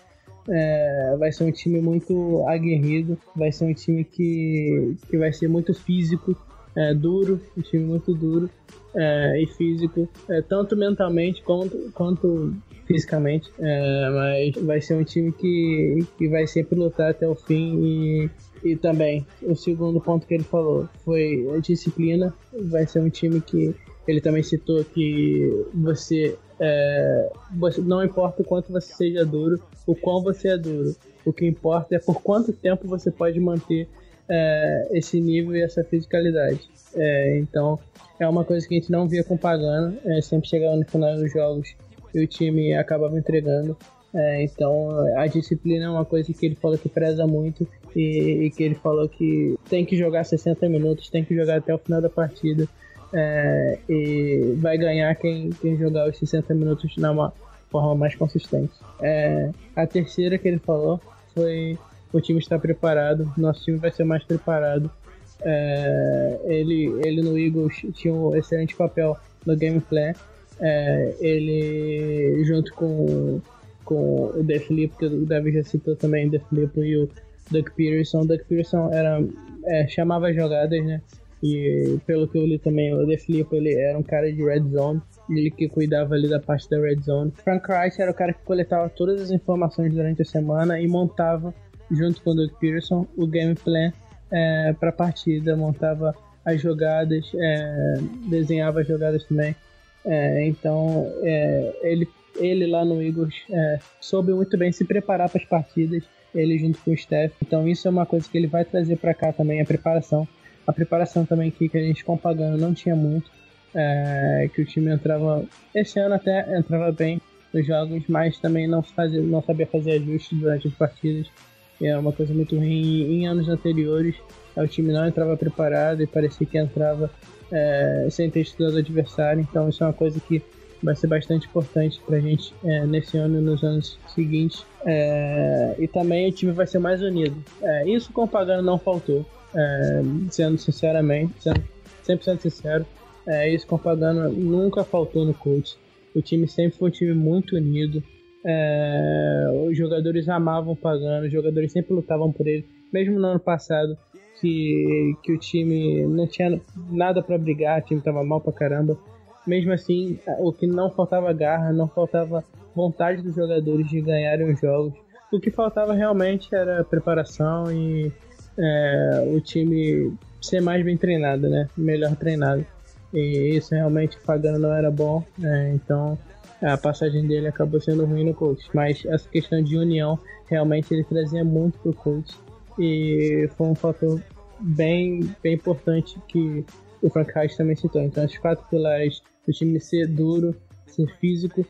é, vai ser um time muito aguerrido, vai ser um time que, que vai ser muito físico, é, duro, um time muito duro é, e físico, é, tanto mentalmente quanto, quanto fisicamente, é, mas vai ser um time que, que vai sempre lutar até o fim e, e também o segundo ponto que ele falou foi a disciplina, vai ser um time que ele também citou que você, é, você não importa o quanto você seja duro, o quão você é duro, o que importa é por quanto tempo você pode manter é, esse nível e essa fisicalidade. É, então é uma coisa que a gente não via com Pagano, é, sempre chegava no final dos jogos e o time acabava entregando. É, então a disciplina é uma coisa que ele falou que preza muito e, e, que ele falou que tem que jogar 60 minutos, tem que jogar até o final da partida é, e vai ganhar quem, quem jogar os 60 minutos na forma mais consistente. É, a terceira que ele falou foi o time está preparado, nosso time vai ser mais preparado. É, ele, ele no Eagles tinha um excelente papel no gameplay. É, ele, junto com, com o The Flip, que o David já citou também, o The Flip e o Doug Peterson. O Doug Peterson era, é, chamava jogadas, né? E pelo que eu li também, o The Flip ele era um cara de red zone, ele que cuidava ali da parte da red zone. Frank Rice era o cara que coletava todas as informações durante a semana e montava, junto com o Doug Peterson, o gameplay é, para a partida, montava as jogadas, é, desenhava as jogadas também. É, então, é, ele, ele lá no Eagles é, soube muito bem se preparar para as partidas, ele junto com o Steph. Então, isso é uma coisa que ele vai trazer para cá também, a preparação. A preparação também que, que a gente com não tinha muito, é, que o time entrava, esse ano até entrava bem nos jogos, mas também não, fazia, não sabia fazer ajustes durante as partidas. É uma coisa muito ruim. Em anos anteriores, o time não entrava preparado e parecia que entrava é, sem ter estudado o adversário. Então, isso é uma coisa que vai ser bastante importante pra gente é, nesse ano e nos anos seguintes. É, e também o time vai ser mais unido. É, isso com o Pagano não faltou, é, sendo sinceramente, sendo 100% sincero. É, isso com o Pagano nunca faltou no coach. O time sempre foi um time muito unido. É, os jogadores amavam o Pagano, os jogadores sempre lutavam por ele. Mesmo no ano passado, que, que o time não tinha nada para brigar, o time tava mal pra caramba. Mesmo assim, o que não faltava garra, não faltava vontade dos jogadores de ganharem os jogos. O que faltava realmente era preparação e é, o time ser mais bem treinado, né? Melhor treinado. E isso realmente pagando não era bom, né? então a passagem dele acabou sendo ruim no coach. Mas essa questão de união realmente ele trazia muito pro coach e foi um fator bem, bem importante que o Frank Reich também citou. Então, os quatro pilares do time ser duro, ser físico,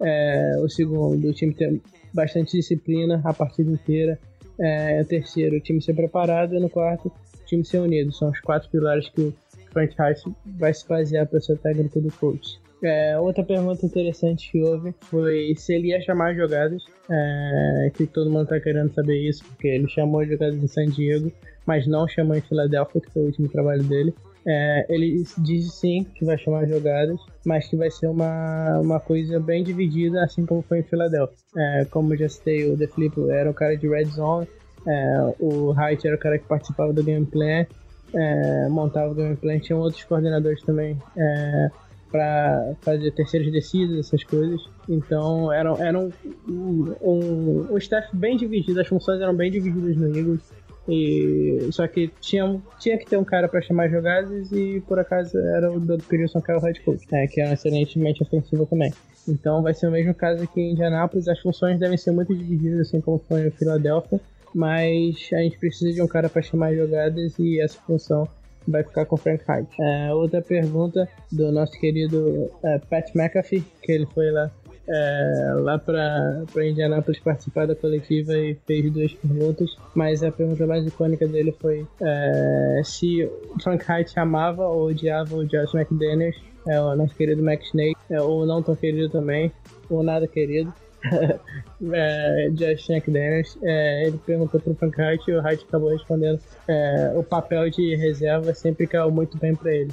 é, o segundo, o time ter bastante disciplina a partida inteira, é, o terceiro, o time ser preparado, e no quarto, o time ser unido. São os quatro pilares que o Frank Reich vai se basear para ser técnico do coach. É, outra pergunta interessante que houve foi se ele ia chamar jogadas, é, que todo mundo tá querendo saber isso, porque ele chamou jogadas em San Diego, mas não chamou em Filadélfia, que foi o último trabalho dele. É, ele diz sim que vai chamar jogadas, mas que vai ser uma, uma coisa bem dividida, assim como foi em Filadélfia. É, como já citei, o The Flip era o cara de Red Zone, é, o Height era o cara que participava do gameplay, é, montava o gameplay, tinha outros coordenadores também é, para fazer terceiras descidas, essas coisas. Então era, era um, um, um, um staff bem dividido, as funções eram bem divididas no Eagles. E, só que tinha, tinha que ter um cara para chamar jogadas e por acaso era o Doug Peterson que era o head coach, né, que era excelentemente ofensivo também. Então vai ser o mesmo caso aqui em Indianápolis, as funções devem ser muito divididas, assim como foi em Filadélfia, mas a gente precisa de um cara para chamar jogadas e essa função vai ficar com o Frank Reich. É, outra pergunta do nosso querido é, Pat McAfee, que ele foi lá, é, lá para Indianápolis participar da coletiva e fez duas perguntas, mas a pergunta mais icônica dele foi é, se Frank Reich amava ou odiava o Josh McDaniels, é, o nosso querido Mac Snake, é, ou não tão querido também, ou nada querido. É, Josh McDaniels, é, ele perguntou pro Hart e o Hart acabou respondendo é, o papel de reserva sempre caiu muito bem para ele.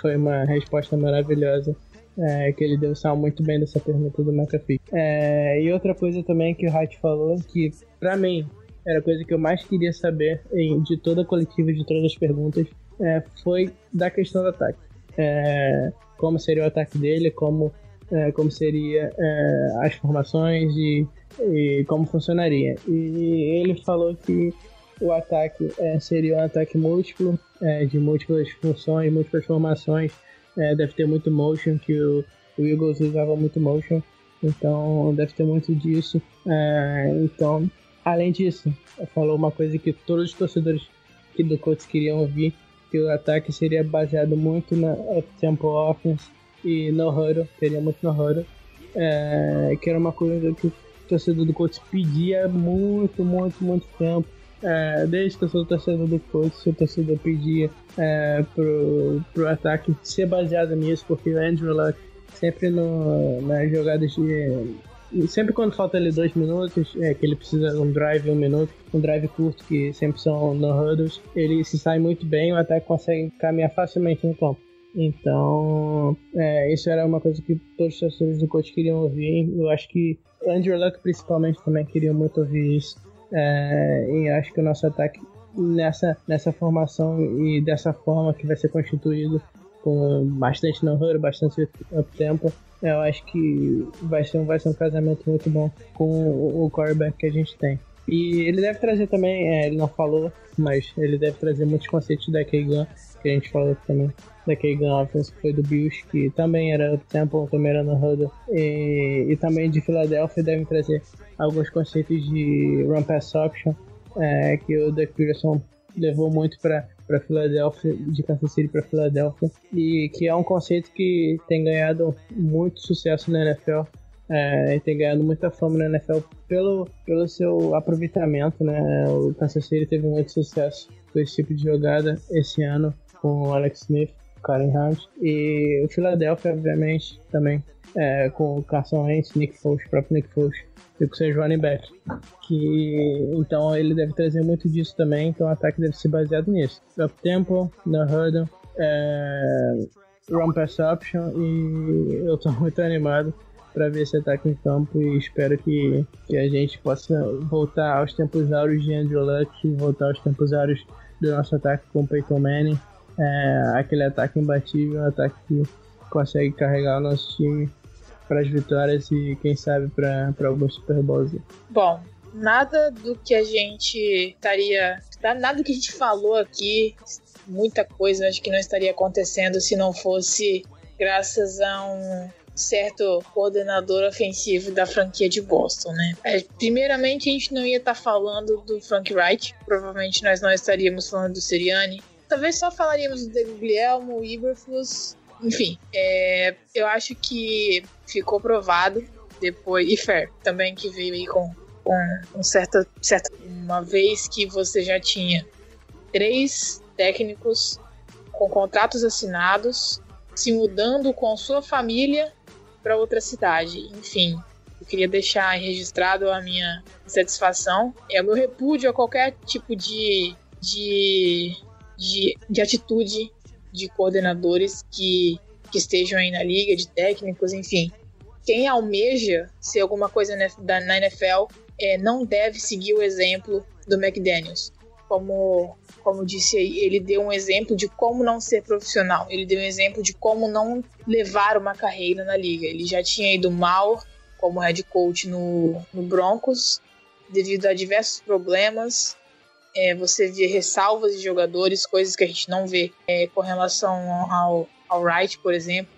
Foi uma resposta maravilhosa é, que ele deu sal muito bem dessa pergunta do McAfee. É, e outra coisa também que o Wright falou, que pra mim era a coisa que eu mais queria saber em, de toda a coletiva, de todas as perguntas, é, foi da questão do ataque. É, como seria o ataque dele, como, é, como seria é, as formações e, e, como funcionaria. E ele falou que o ataque é, seria um ataque múltiplo, é, de múltiplas funções, múltiplas formações. É, deve ter muito motion, que o, o Eagles usava muito motion, então deve ter muito disso. É, então, além disso, falou uma coisa que todos os torcedores que do Colts queriam ouvir, que o ataque seria baseado muito na tempo offense e no huddle, teria muito no é, que era uma coisa que o torcedor do Colts pedia muito, muito, muito tempo. É, desde que eu sou torcedor do Colts, o torcedor pedia é, pro, pro ataque ser baseado nisso, porque o Andrew Luck sempre no, nas jogadas de. Sempre quando falta ali dois minutos, é, que ele precisa de um drive um minuto, um drive curto, que sempre são no huddles, ele se sai muito bem, o ataque consegue caminhar facilmente no campo. Então, é, isso era uma coisa que todos os torcedores do coach queriam ouvir. Eu acho que Andrew Luck, principalmente, também queria muito ouvir isso. É, e acho que o nosso ataque nessa, nessa formação e dessa forma que vai ser constituído com bastante no bastante up tempo, eu acho que vai ser, um, vai ser um casamento muito bom com o, o quarterback que a gente tem. E ele deve trazer também, é, ele não falou, mas ele deve trazer muitos conceitos da K-Gun, que a gente falou também, da Offense, que foi do Bills, que também era tempo, também era no huddle, e, e também de Filadélfia devem trazer alguns conceitos de run pass option, é, que o Doug Peterson levou muito para para Filadélfia, de Kansas City para Filadélfia, e que é um conceito que tem ganhado muito sucesso na NFL. É, tem ganhado muita fama na NFL pelo, pelo seu aproveitamento, né? O Kansas City teve muito sucesso com esse tipo de jogada esse ano com o Alex Smith, Karen Hunt e o Philadelphia, obviamente, também é, com o Carson Wentz, Nick Foles, próprio Nick Foles e com seu running back. Que, então ele deve trazer muito disso também, então o ataque deve ser baseado nisso. Up tempo, no hurdle, é, run pass option e eu tô muito animado para ver esse ataque em campo e espero que, que a gente possa voltar aos tempos áureos de Andrew Luck, voltar aos tempos áureos do nosso ataque com o Peyton Manning, é, aquele ataque imbatível, um ataque que consegue carregar o nosso time para as vitórias e quem sabe para alguns Super Bowls. Bom, nada do que a gente estaria. Nada do que a gente falou aqui, muita coisa acho que não estaria acontecendo se não fosse graças a um certo coordenador ofensivo da franquia de Boston, né? É, primeiramente, a gente não ia estar tá falando do Frank Wright, provavelmente nós não estaríamos falando do Siriani. Talvez só falaríamos do Guilherme, Iberflus enfim, é, eu acho que ficou provado depois. E Fer também, que veio aí com, com um certa, certa. Uma vez que você já tinha três técnicos com contratos assinados, se mudando com sua família para outra cidade. Enfim, eu queria deixar registrado a minha satisfação. É o meu repúdio a qualquer tipo de, de, de, de atitude de coordenadores que, que estejam aí na liga, de técnicos, enfim. Quem almeja ser alguma coisa na NFL é, não deve seguir o exemplo do McDaniels. Como, como disse aí, ele deu um exemplo de como não ser profissional. Ele deu um exemplo de como não levar uma carreira na liga. Ele já tinha ido mal como head coach no, no Broncos, devido a diversos problemas é, você vê ressalvas de jogadores, coisas que a gente não vê é, com relação ao, ao Wright, por exemplo.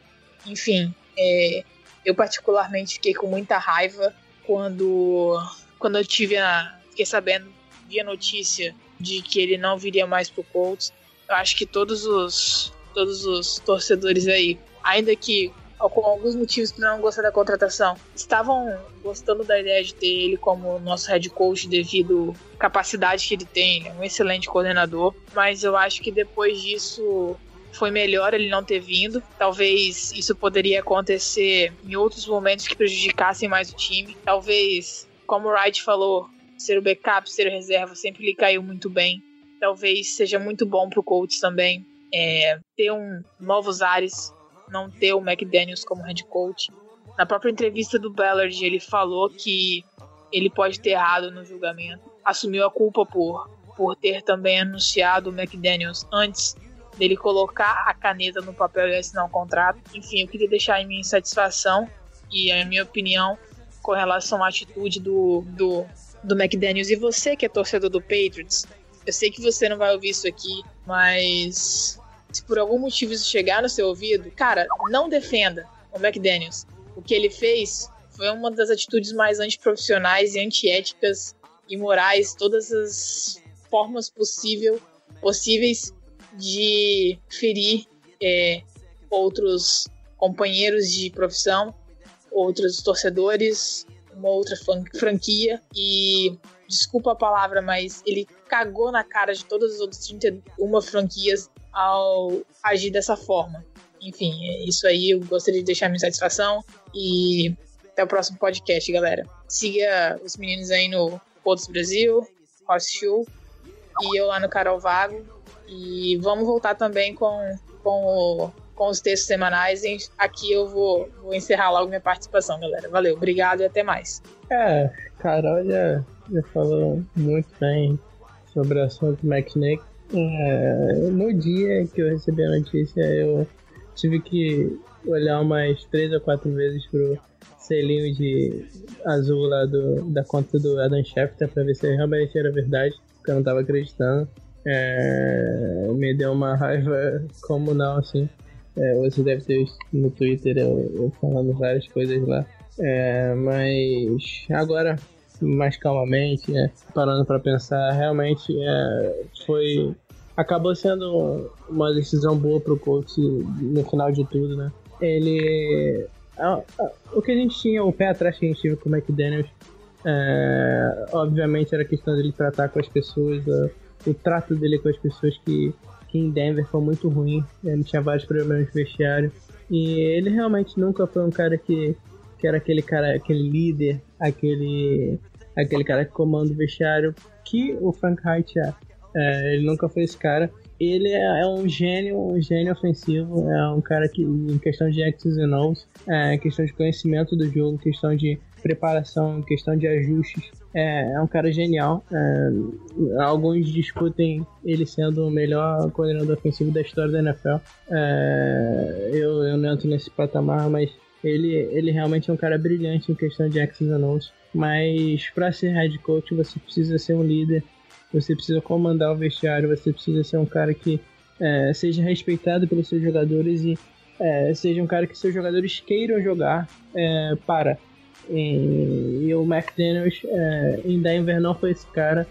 Enfim, é, eu particularmente fiquei com muita raiva quando, quando eu tive a, fiquei sabendo, vi a notícia de que ele não viria mais pro Colts. Eu acho que todos os, todos os torcedores aí, ainda que com alguns motivos para não gostar da contratação. Estavam gostando da ideia de ter ele como nosso head coach devido à capacidade que ele tem, é um excelente coordenador, mas eu acho que depois disso foi melhor ele não ter vindo. Talvez isso poderia acontecer em outros momentos que prejudicassem mais o time. Talvez, como o Wright falou, ser o backup, ser o reserva sempre lhe caiu muito bem. Talvez seja muito bom para o coach também é, ter um novos ares não ter o McDaniels como head coach. Na própria entrevista do Ballard, ele falou que ele pode ter errado no julgamento. Assumiu a culpa por, por ter também anunciado o McDaniels antes dele colocar a caneta no papel e assinar um contrato. Enfim, eu queria deixar em minha insatisfação e a minha opinião com relação à atitude do, do, do McDaniels. E você que é torcedor do Patriots, eu sei que você não vai ouvir isso aqui, mas se por algum motivo isso chegar no seu ouvido, cara, não defenda o McDaniels. O que ele fez foi uma das atitudes mais antiprofissionais e antiéticas e morais, todas as formas possível, possíveis de ferir é, outros companheiros de profissão, outros torcedores, uma outra franquia e desculpa a palavra, mas ele cagou na cara de todas as outras 31 franquias ao agir dessa forma. Enfim, é isso aí eu gostaria de deixar minha satisfação e até o próximo podcast, galera. Siga os meninos aí no Pontos Brasil, Show e eu lá no Carol Vago. E vamos voltar também com, com, o, com os textos semanais. Aqui eu vou, vou encerrar logo minha participação, galera. Valeu, obrigado e até mais. É, Carol já, já falou muito bem sobre o assunto McNick. É, no dia que eu recebi a notícia, eu tive que olhar umas três ou quatro vezes pro selinho de azul lá do, da conta do Adam Schefter pra ver se realmente era verdade, porque eu não tava acreditando. É, me deu uma raiva comunal, assim. É, você deve ter visto no Twitter eu, eu falando várias coisas lá. É, mas agora, mais calmamente, né, parando para pensar, realmente é, foi. Acabou sendo uma decisão boa pro coach no final de tudo, né? Ele. o que a gente tinha, o pé atrás que a gente tinha com o McDaniels, é, obviamente era questão dele tratar com as pessoas o trato dele com as pessoas que, que em Denver foi muito ruim. Ele tinha vários problemas no vestiário. E ele realmente nunca foi um cara que, que era aquele cara, aquele líder, aquele, aquele cara que comanda o vestiário que o Frank Reich é. é ele nunca foi esse cara. Ele é, é, um gênio, um gênio ofensivo, é um cara que, em questão de X's e O's, é, questão de conhecimento do jogo, questão de preparação, questão de ajustes, é, é um cara genial. É, alguns discutem ele sendo o melhor coordenador ofensivo da história da NFL. É, eu, eu não entro nesse patamar, mas ele, ele realmente é um cara brilhante em questão de X's and O's. Mas para ser head coach, você precisa ser um líder, você precisa comandar o vestiário, você precisa ser um cara que é, seja respeitado pelos seus jogadores e é, seja um cara que seus jogadores queiram jogar é, para. E, e o McDaniels é, em Denver não foi esse cara.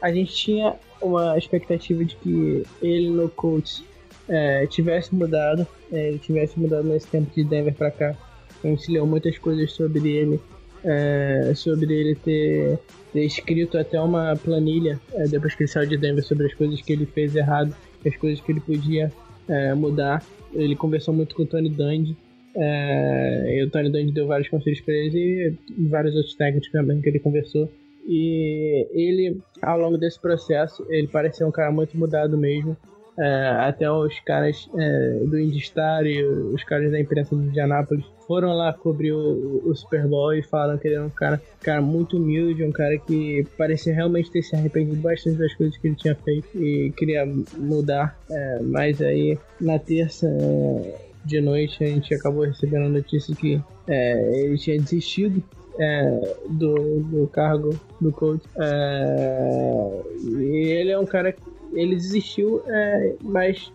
A gente tinha uma expectativa de que ele no Colts é, tivesse mudado, é, ele tivesse mudado nesse tempo de Denver para cá. A gente leu muitas coisas sobre ele, é, sobre ele ter, ter, escrito até uma planilha é, depois que ele saiu de Denver sobre as coisas que ele fez errado, as coisas que ele podia é, mudar. Ele conversou muito com o Tony Dungy é, e o Tony Dungy deu vários conselhos para ele e vários outros técnicos também que ele conversou. E ele, ao longo desse processo, ele pareceu um cara muito mudado mesmo. É, até os caras é, do Indistar e os caras da imprensa de Indianápolis foram lá cobrir o, o, Super Bowl e falaram que ele era um cara, cara muito humilde, um cara que parecia realmente ter se arrependido bastante das coisas que ele tinha feito e queria mudar. É, mas aí, na terça é, de noite a gente acabou recebendo a notícia que é, ele tinha desistido é, do, do cargo do coach. É, e ele é um cara ele desistiu, é, mas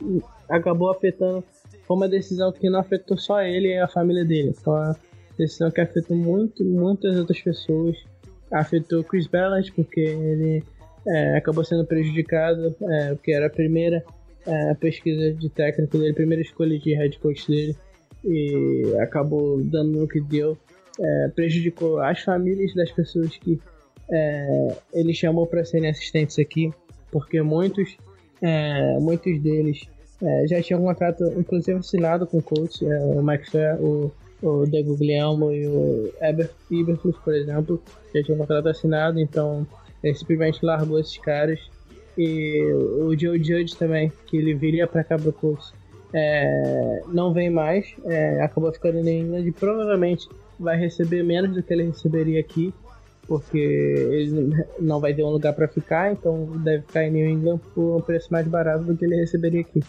acabou afetando. Foi uma decisão que não afetou só ele e a família dele. Foi uma decisão que afetou muito, muitas outras pessoas. Afetou Chris Ballard, porque ele é, acabou sendo prejudicado, é, porque era a primeira é, a pesquisa de técnico dele, primeira escolha de head coach dele, e acabou dando no que deu. É, prejudicou as famílias das pessoas que é, ele chamou para serem assistentes aqui, porque muitos, é, muitos deles é, já tinham um contrato, inclusive assinado com o coach, é, o Mike Fair, o, o De Guglielmo e o Eber, por exemplo, já tinham um contrato assinado, então ele simplesmente largou esses caras e o Joe Judge também, que ele viria para cá pro curso. é, não vem mais, é, acabou ficando em England e provavelmente vai receber menos do que ele receberia aqui, porque ele não vai ter um lugar para ficar, então deve ficar em New England por um preço mais barato do que ele receberia aqui.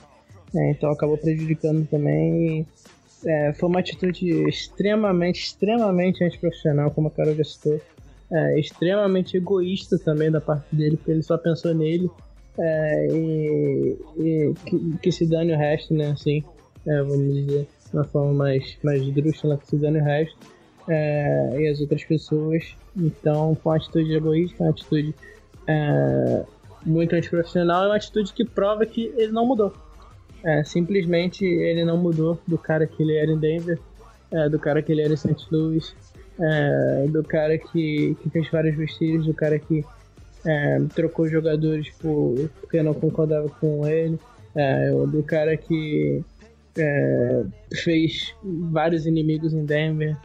É, então acabou prejudicando também. É, foi uma atitude extremamente, extremamente antiprofissional, como a Carol já citou. É, extremamente egoísta também da parte dele, porque ele só pensou nele é, e, e que, que, se dane o resto, né? Assim, é, vamos dizer, de uma forma mais, mais esdrúxula, que se dane o resto é, e as outras pessoas. Então, foi uma atitude egoísta, uma atitude é, muito antiprofissional, é uma atitude que prova que ele não mudou. É, simplesmente ele não mudou do cara que ele era em Denver, é, do cara que ele era em St. Louis, é, do cara que, que fez vários vestidos, do cara que é, trocou jogadores por, porque não concordava com ele, é, do cara que é, fez vários inimigos em Denver,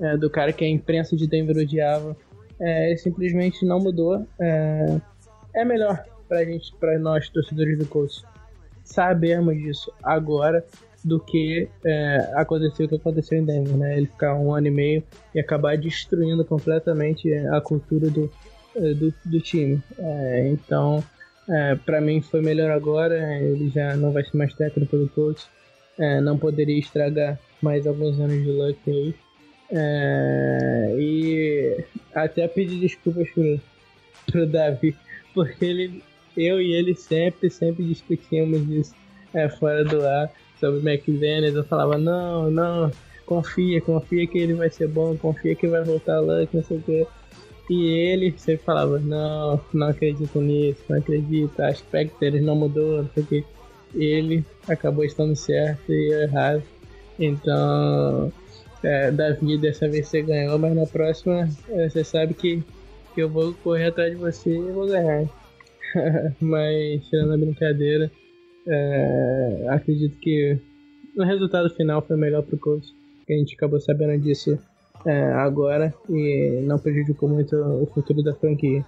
é, do cara que a imprensa de Denver odiava. É, ele simplesmente não mudou. É, é melhor pra gente, pra nós, torcedores do Colts, sabermos disso agora do que é, aconteceu o que aconteceu em Denver, né? Ele ficar um ano e meio e acabar destruindo completamente a cultura do, é, do, do time. É, então, é, para mim foi melhor agora. Ele já não vai ser mais técnico do Colts. É, não poderia estragar mais alguns anos de luck aí. É, e até pedir desculpas pro, pro Davi, porque ele, eu e ele sempre, sempre discutíamos isso é, fora do ar sobre McDaniels. Eu falava, não, não, confia, confia que ele vai ser bom, confia que vai voltar lá, não sei o que. E ele sempre falava, não, não acredito nisso, não acredito, acho que Pectores não mudou, não sei o que. Ele acabou estando certo e eu errado. Então, é, Davi, dessa vez você ganhou, mas na próxima é, você sabe que, que eu vou correr atrás de você e vou ganhar. mas, tirando a brincadeira, é, acredito que o resultado final foi melhor pro coach, que a gente acabou sabendo disso é, agora e não prejudicou muito o futuro da franquia.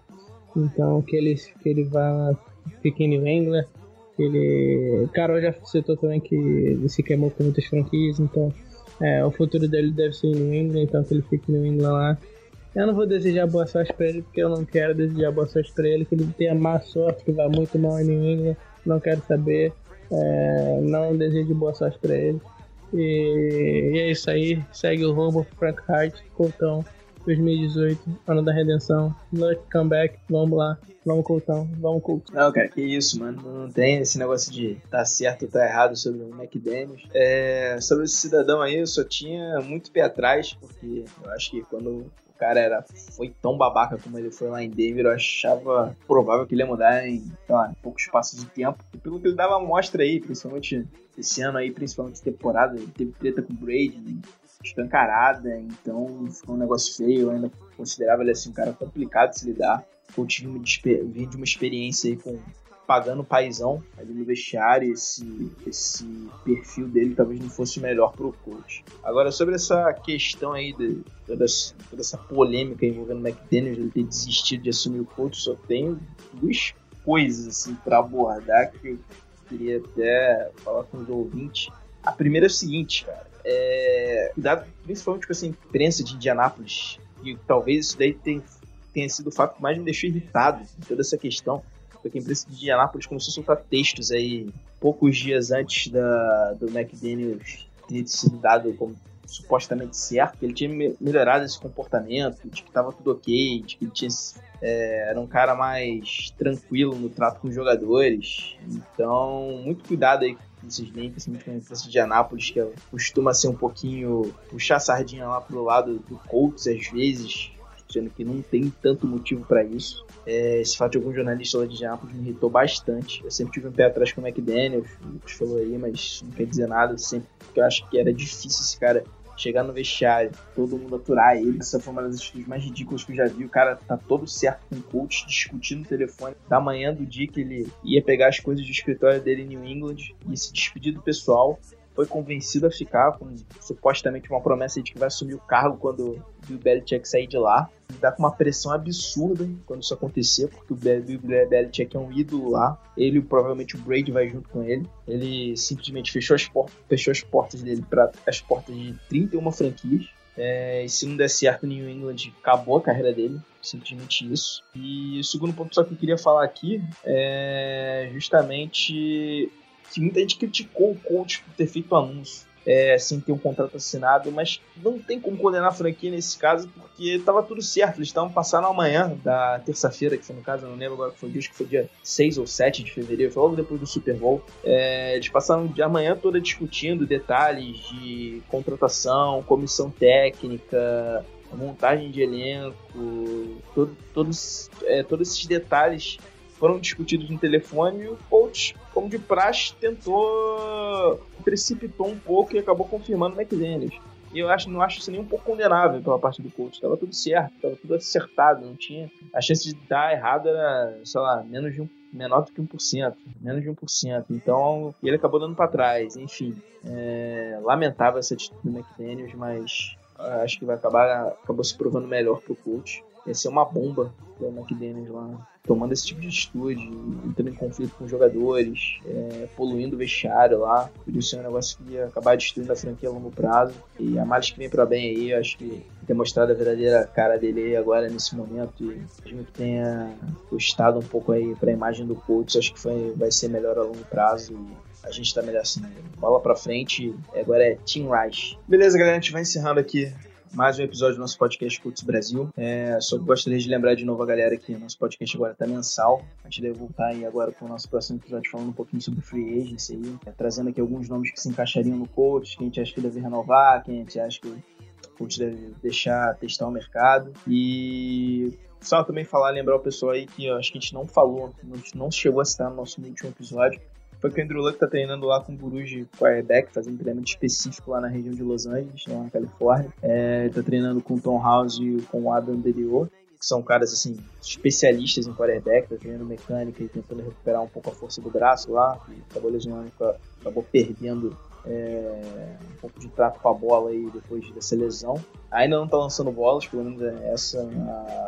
Então, que ele, que ele vá, fique em New England. Ele. Carol já citou também que se queimou com muitas franquias, então é, o futuro dele deve ser em England, então que ele fique em England lá. Eu não vou desejar boa sorte pra ele, porque eu não quero desejar boa sorte pra ele, que ele tenha má sorte, que vá muito mal em New England, não quero saber. É, não desejo boa sorte pra ele. E, e, é isso aí, segue o rumo Frank Hart, Coltão, 2018, ano da redenção, Luck Comeback, vamos lá, vamos Coltão, vamos Coltão. Não, cara, que isso, mano, não tem esse negócio de tá certo ou tá errado sobre o McDaniels. É, sobre esse cidadão aí, eu só tinha muito pé atrás, porque eu acho que quando cara era, foi tão babaca como ele foi lá em Denver, eu achava provável que ele ia mudar em, sei lá, pouco espaço de tempo. E pelo que ele dava mostra aí, principalmente esse ano aí, principalmente temporada, ele teve treta com o Brady, né? Escancarada, então ficou um negócio feio, eu ainda considerava ele assim um cara complicado de se lidar. Eu tive de uma experiência aí com pagando paizão ali no vestiário, esse, esse perfil dele talvez não fosse melhor para o coach. Agora, sobre essa questão aí, de, toda, toda essa polêmica envolvendo o McDaniels, ele ter desistido de assumir o coach, só tenho duas coisas assim para abordar que eu queria até falar com os ouvintes. A primeira é o seguinte, cara, é, cuidado principalmente com essa imprensa de Indianápolis, e talvez isso daí tenha, tenha sido o fato que mais me deixou irritado em toda essa questão porque a imprensa de Indianápolis começou a soltar textos aí poucos dias antes da, do McDaniels ter sido dado como supostamente certo, que ele tinha melhorado esse comportamento, de que estava tudo ok, de que ele tinha, é, era um cara mais tranquilo no trato com os jogadores. Então, muito cuidado aí com esses links, principalmente com a imprensa de Indianápolis, que costuma ser um pouquinho puxar a sardinha lá pro lado do Colts às vezes, sendo que não tem tanto motivo para isso. É, esse fato de algum jornalista lá de Indianapolis me irritou bastante. Eu sempre tive um pé atrás com o McDaniel, o Lucas falou aí, mas não quer dizer nada. Sempre porque eu acho que era difícil esse cara chegar no vestiário, todo mundo aturar ele. Essa foi uma das atitudes mais ridículas que eu já vi. O cara tá todo certo com o coach, discutindo no telefone da manhã do dia que ele ia pegar as coisas do escritório dele em New England e se despedir do pessoal foi convencido a ficar com supostamente uma promessa de que vai assumir o cargo quando o Bill Belichick sair de lá. Dá com uma pressão absurda quando isso acontecer, porque o Bill Belichick é um ídolo lá. Ele provavelmente o Brady vai junto com ele. Ele simplesmente fechou as, portas, fechou as portas dele para as portas de 31 franquias. É, e se não der certo, New England acabou a carreira dele, simplesmente isso. E o segundo ponto só que eu queria falar aqui é justamente que muita gente criticou o coach por ter feito anúncio. É, sem ter um contrato assinado, mas não tem como condenar a franquia nesse caso, porque estava tudo certo. Eles estavam passando amanhã da terça-feira, que foi no caso, eu não lembro agora que foi o dia, acho que foi dia 6 ou 7 de fevereiro, foi logo depois do Super Bowl. É, eles passaram de amanhã toda discutindo detalhes de contratação, comissão técnica, montagem de elenco, todo, todos, é, todos esses detalhes foram discutidos no telefone e o coach, como de praxe, tentou, precipitou um pouco e acabou confirmando o McDaniels. E eu acho, não acho isso nem um pouco condenável pela parte do coach. Tava tudo certo, tava tudo acertado, não tinha. A chance de dar errado era, sei lá, menos de um menor do que 1%, menos de 1%. Então, ele acabou dando para trás. Enfim, é, lamentável essa atitude do McDaniels, mas acho que vai acabar acabou se provando melhor pro coach. Ia ser uma bomba o McDaniels lá tomando esse tipo de atitude, entrando em conflito com os jogadores, é, poluindo o vestiário lá. Por isso é um negócio que ia acabar destruindo a franquia a longo prazo. E a mais que vem para bem aí, acho que ter mostrado a verdadeira cara dele agora nesse momento e mesmo que tenha custado um pouco aí para a imagem do coach, acho que foi, vai ser melhor a longo prazo. E a gente tá melhor assim. Bola pra frente, agora é Team Rice. Beleza, galera, a gente vai encerrando aqui mais um episódio do nosso podcast Cultos Brasil. É, só gostaria de lembrar de novo a galera que nosso podcast agora está mensal. A gente deve voltar aí agora com o nosso próximo episódio falando um pouquinho sobre free agency aí, é, trazendo aqui alguns nomes que se encaixariam no coach, quem a gente acha que deve renovar, quem a gente acha que o coach deve deixar testar o mercado. E só também falar, lembrar o pessoal aí que eu acho que a gente não falou, não chegou a citar no nosso último episódio, foi que o Andrew Luck tá treinando lá com gurus de quarterback, fazendo treinamento específico lá na região de Los Angeles, lá na Califórnia. É, tá treinando com o Tom House e com o Adam Deliot, que são caras, assim, especialistas em quarterback, tá treinando mecânica e tentando recuperar um pouco a força do braço lá, e acabou lesionando, acabou perdendo é, um pouco de trato com a bola aí depois dessa lesão. Ainda não tá lançando bolas, pelo menos é essa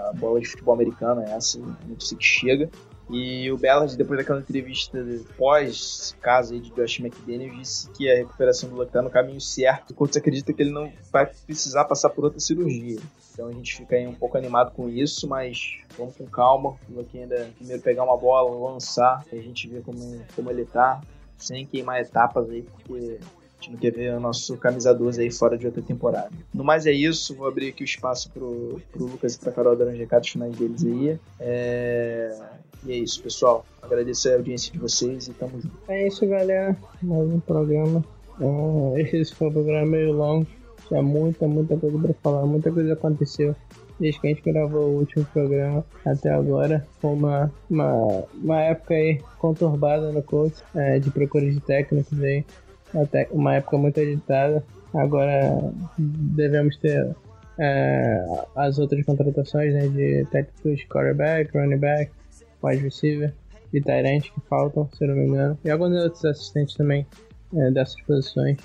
a bola de futebol americano, é essa, que chega. E o Ballard, depois daquela entrevista pós caso aí de Josh McDaniels, disse que a recuperação do Luck tá no caminho certo, enquanto você acredita que ele não vai precisar passar por outra cirurgia. Então a gente fica aí um pouco animado com isso, mas vamos com calma. O Luck ainda primeiro pegar uma bola, lançar, a gente vê como, como ele tá, sem queimar etapas aí, porque gente não quer ver o nosso camisa 12 aí fora de outra temporada. No mais é isso, vou abrir aqui o espaço pro, pro Lucas e pra Carol dar os recados finais deles aí. É... E é isso, pessoal. Agradeço a audiência de vocês e tamo junto. É isso, galera. Mais um programa. Uh, esse foi um programa meio longo. Tinha muita, muita coisa pra falar. Muita coisa aconteceu desde que a gente gravou o último programa até agora. Foi uma, uma, uma época aí conturbada no coach, é, de procura de técnicos aí. Até uma época muito agitada. Agora devemos ter é, as outras contratações né, de técnicos quarterback, running back, wide receiver e Tyrant que faltam, se não me engano. E alguns outros assistentes também é, dessas posições.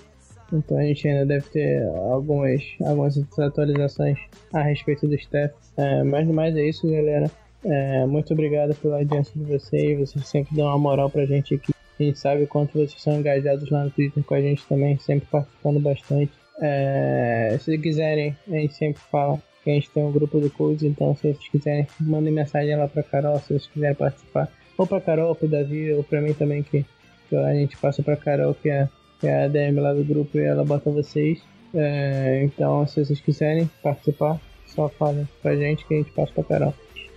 Então a gente ainda deve ter algumas, algumas atualizações a respeito do staff. É, mas mais é isso, galera. É, muito obrigado pela audiência de vocês. Vocês sempre dão uma moral pra gente aqui. Gente sabe o quanto vocês são engajados lá no Twitter com a gente também, sempre participando bastante. É, se quiserem, a gente sempre fala que a gente tem um grupo do Codes, então se vocês quiserem, mandem mensagem lá pra Carol, se vocês quiserem participar. Ou pra Carol, ou pro Davi, ou pra mim também, que, que a gente passa pra Carol, que é, que é a DM lá do grupo, e ela bota vocês. É, então, se vocês quiserem participar, só falem pra gente que a gente passa pra Carol.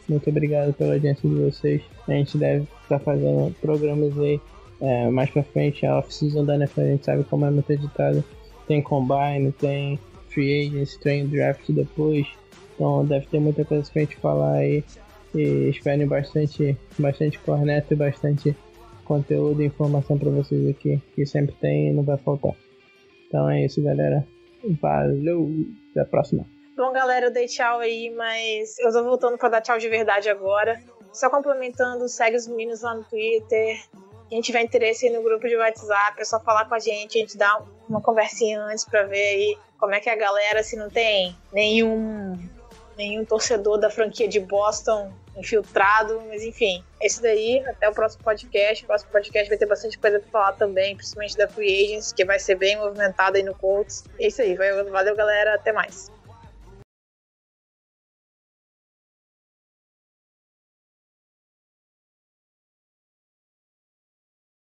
Muito obrigado pela audiência de vocês. A gente deve estar fazendo programas aí é, mais pra frente. A off-season da NFL a gente sabe como é muito editado. Tem combine, tem free agents, tem draft depois. Então deve ter muita coisa pra gente falar aí. E esperem bastante, bastante corneto e bastante conteúdo e informação para vocês aqui, que sempre tem e não vai faltar. Então é isso, galera. Valeu, até a próxima. Bom, galera, eu dei tchau aí, mas eu tô voltando pra dar tchau de verdade agora. Só complementando, segue os meninos lá no Twitter. Quem tiver interesse no grupo de WhatsApp, é só falar com a gente, a gente dá uma conversinha antes pra ver aí como é que é a galera, se não tem nenhum nenhum torcedor da franquia de Boston infiltrado, mas enfim, isso daí. Até o próximo podcast. O próximo podcast vai ter bastante coisa pra falar também, principalmente da Free Agents, que vai ser bem movimentada aí no Colts. É isso aí, valeu galera, até mais.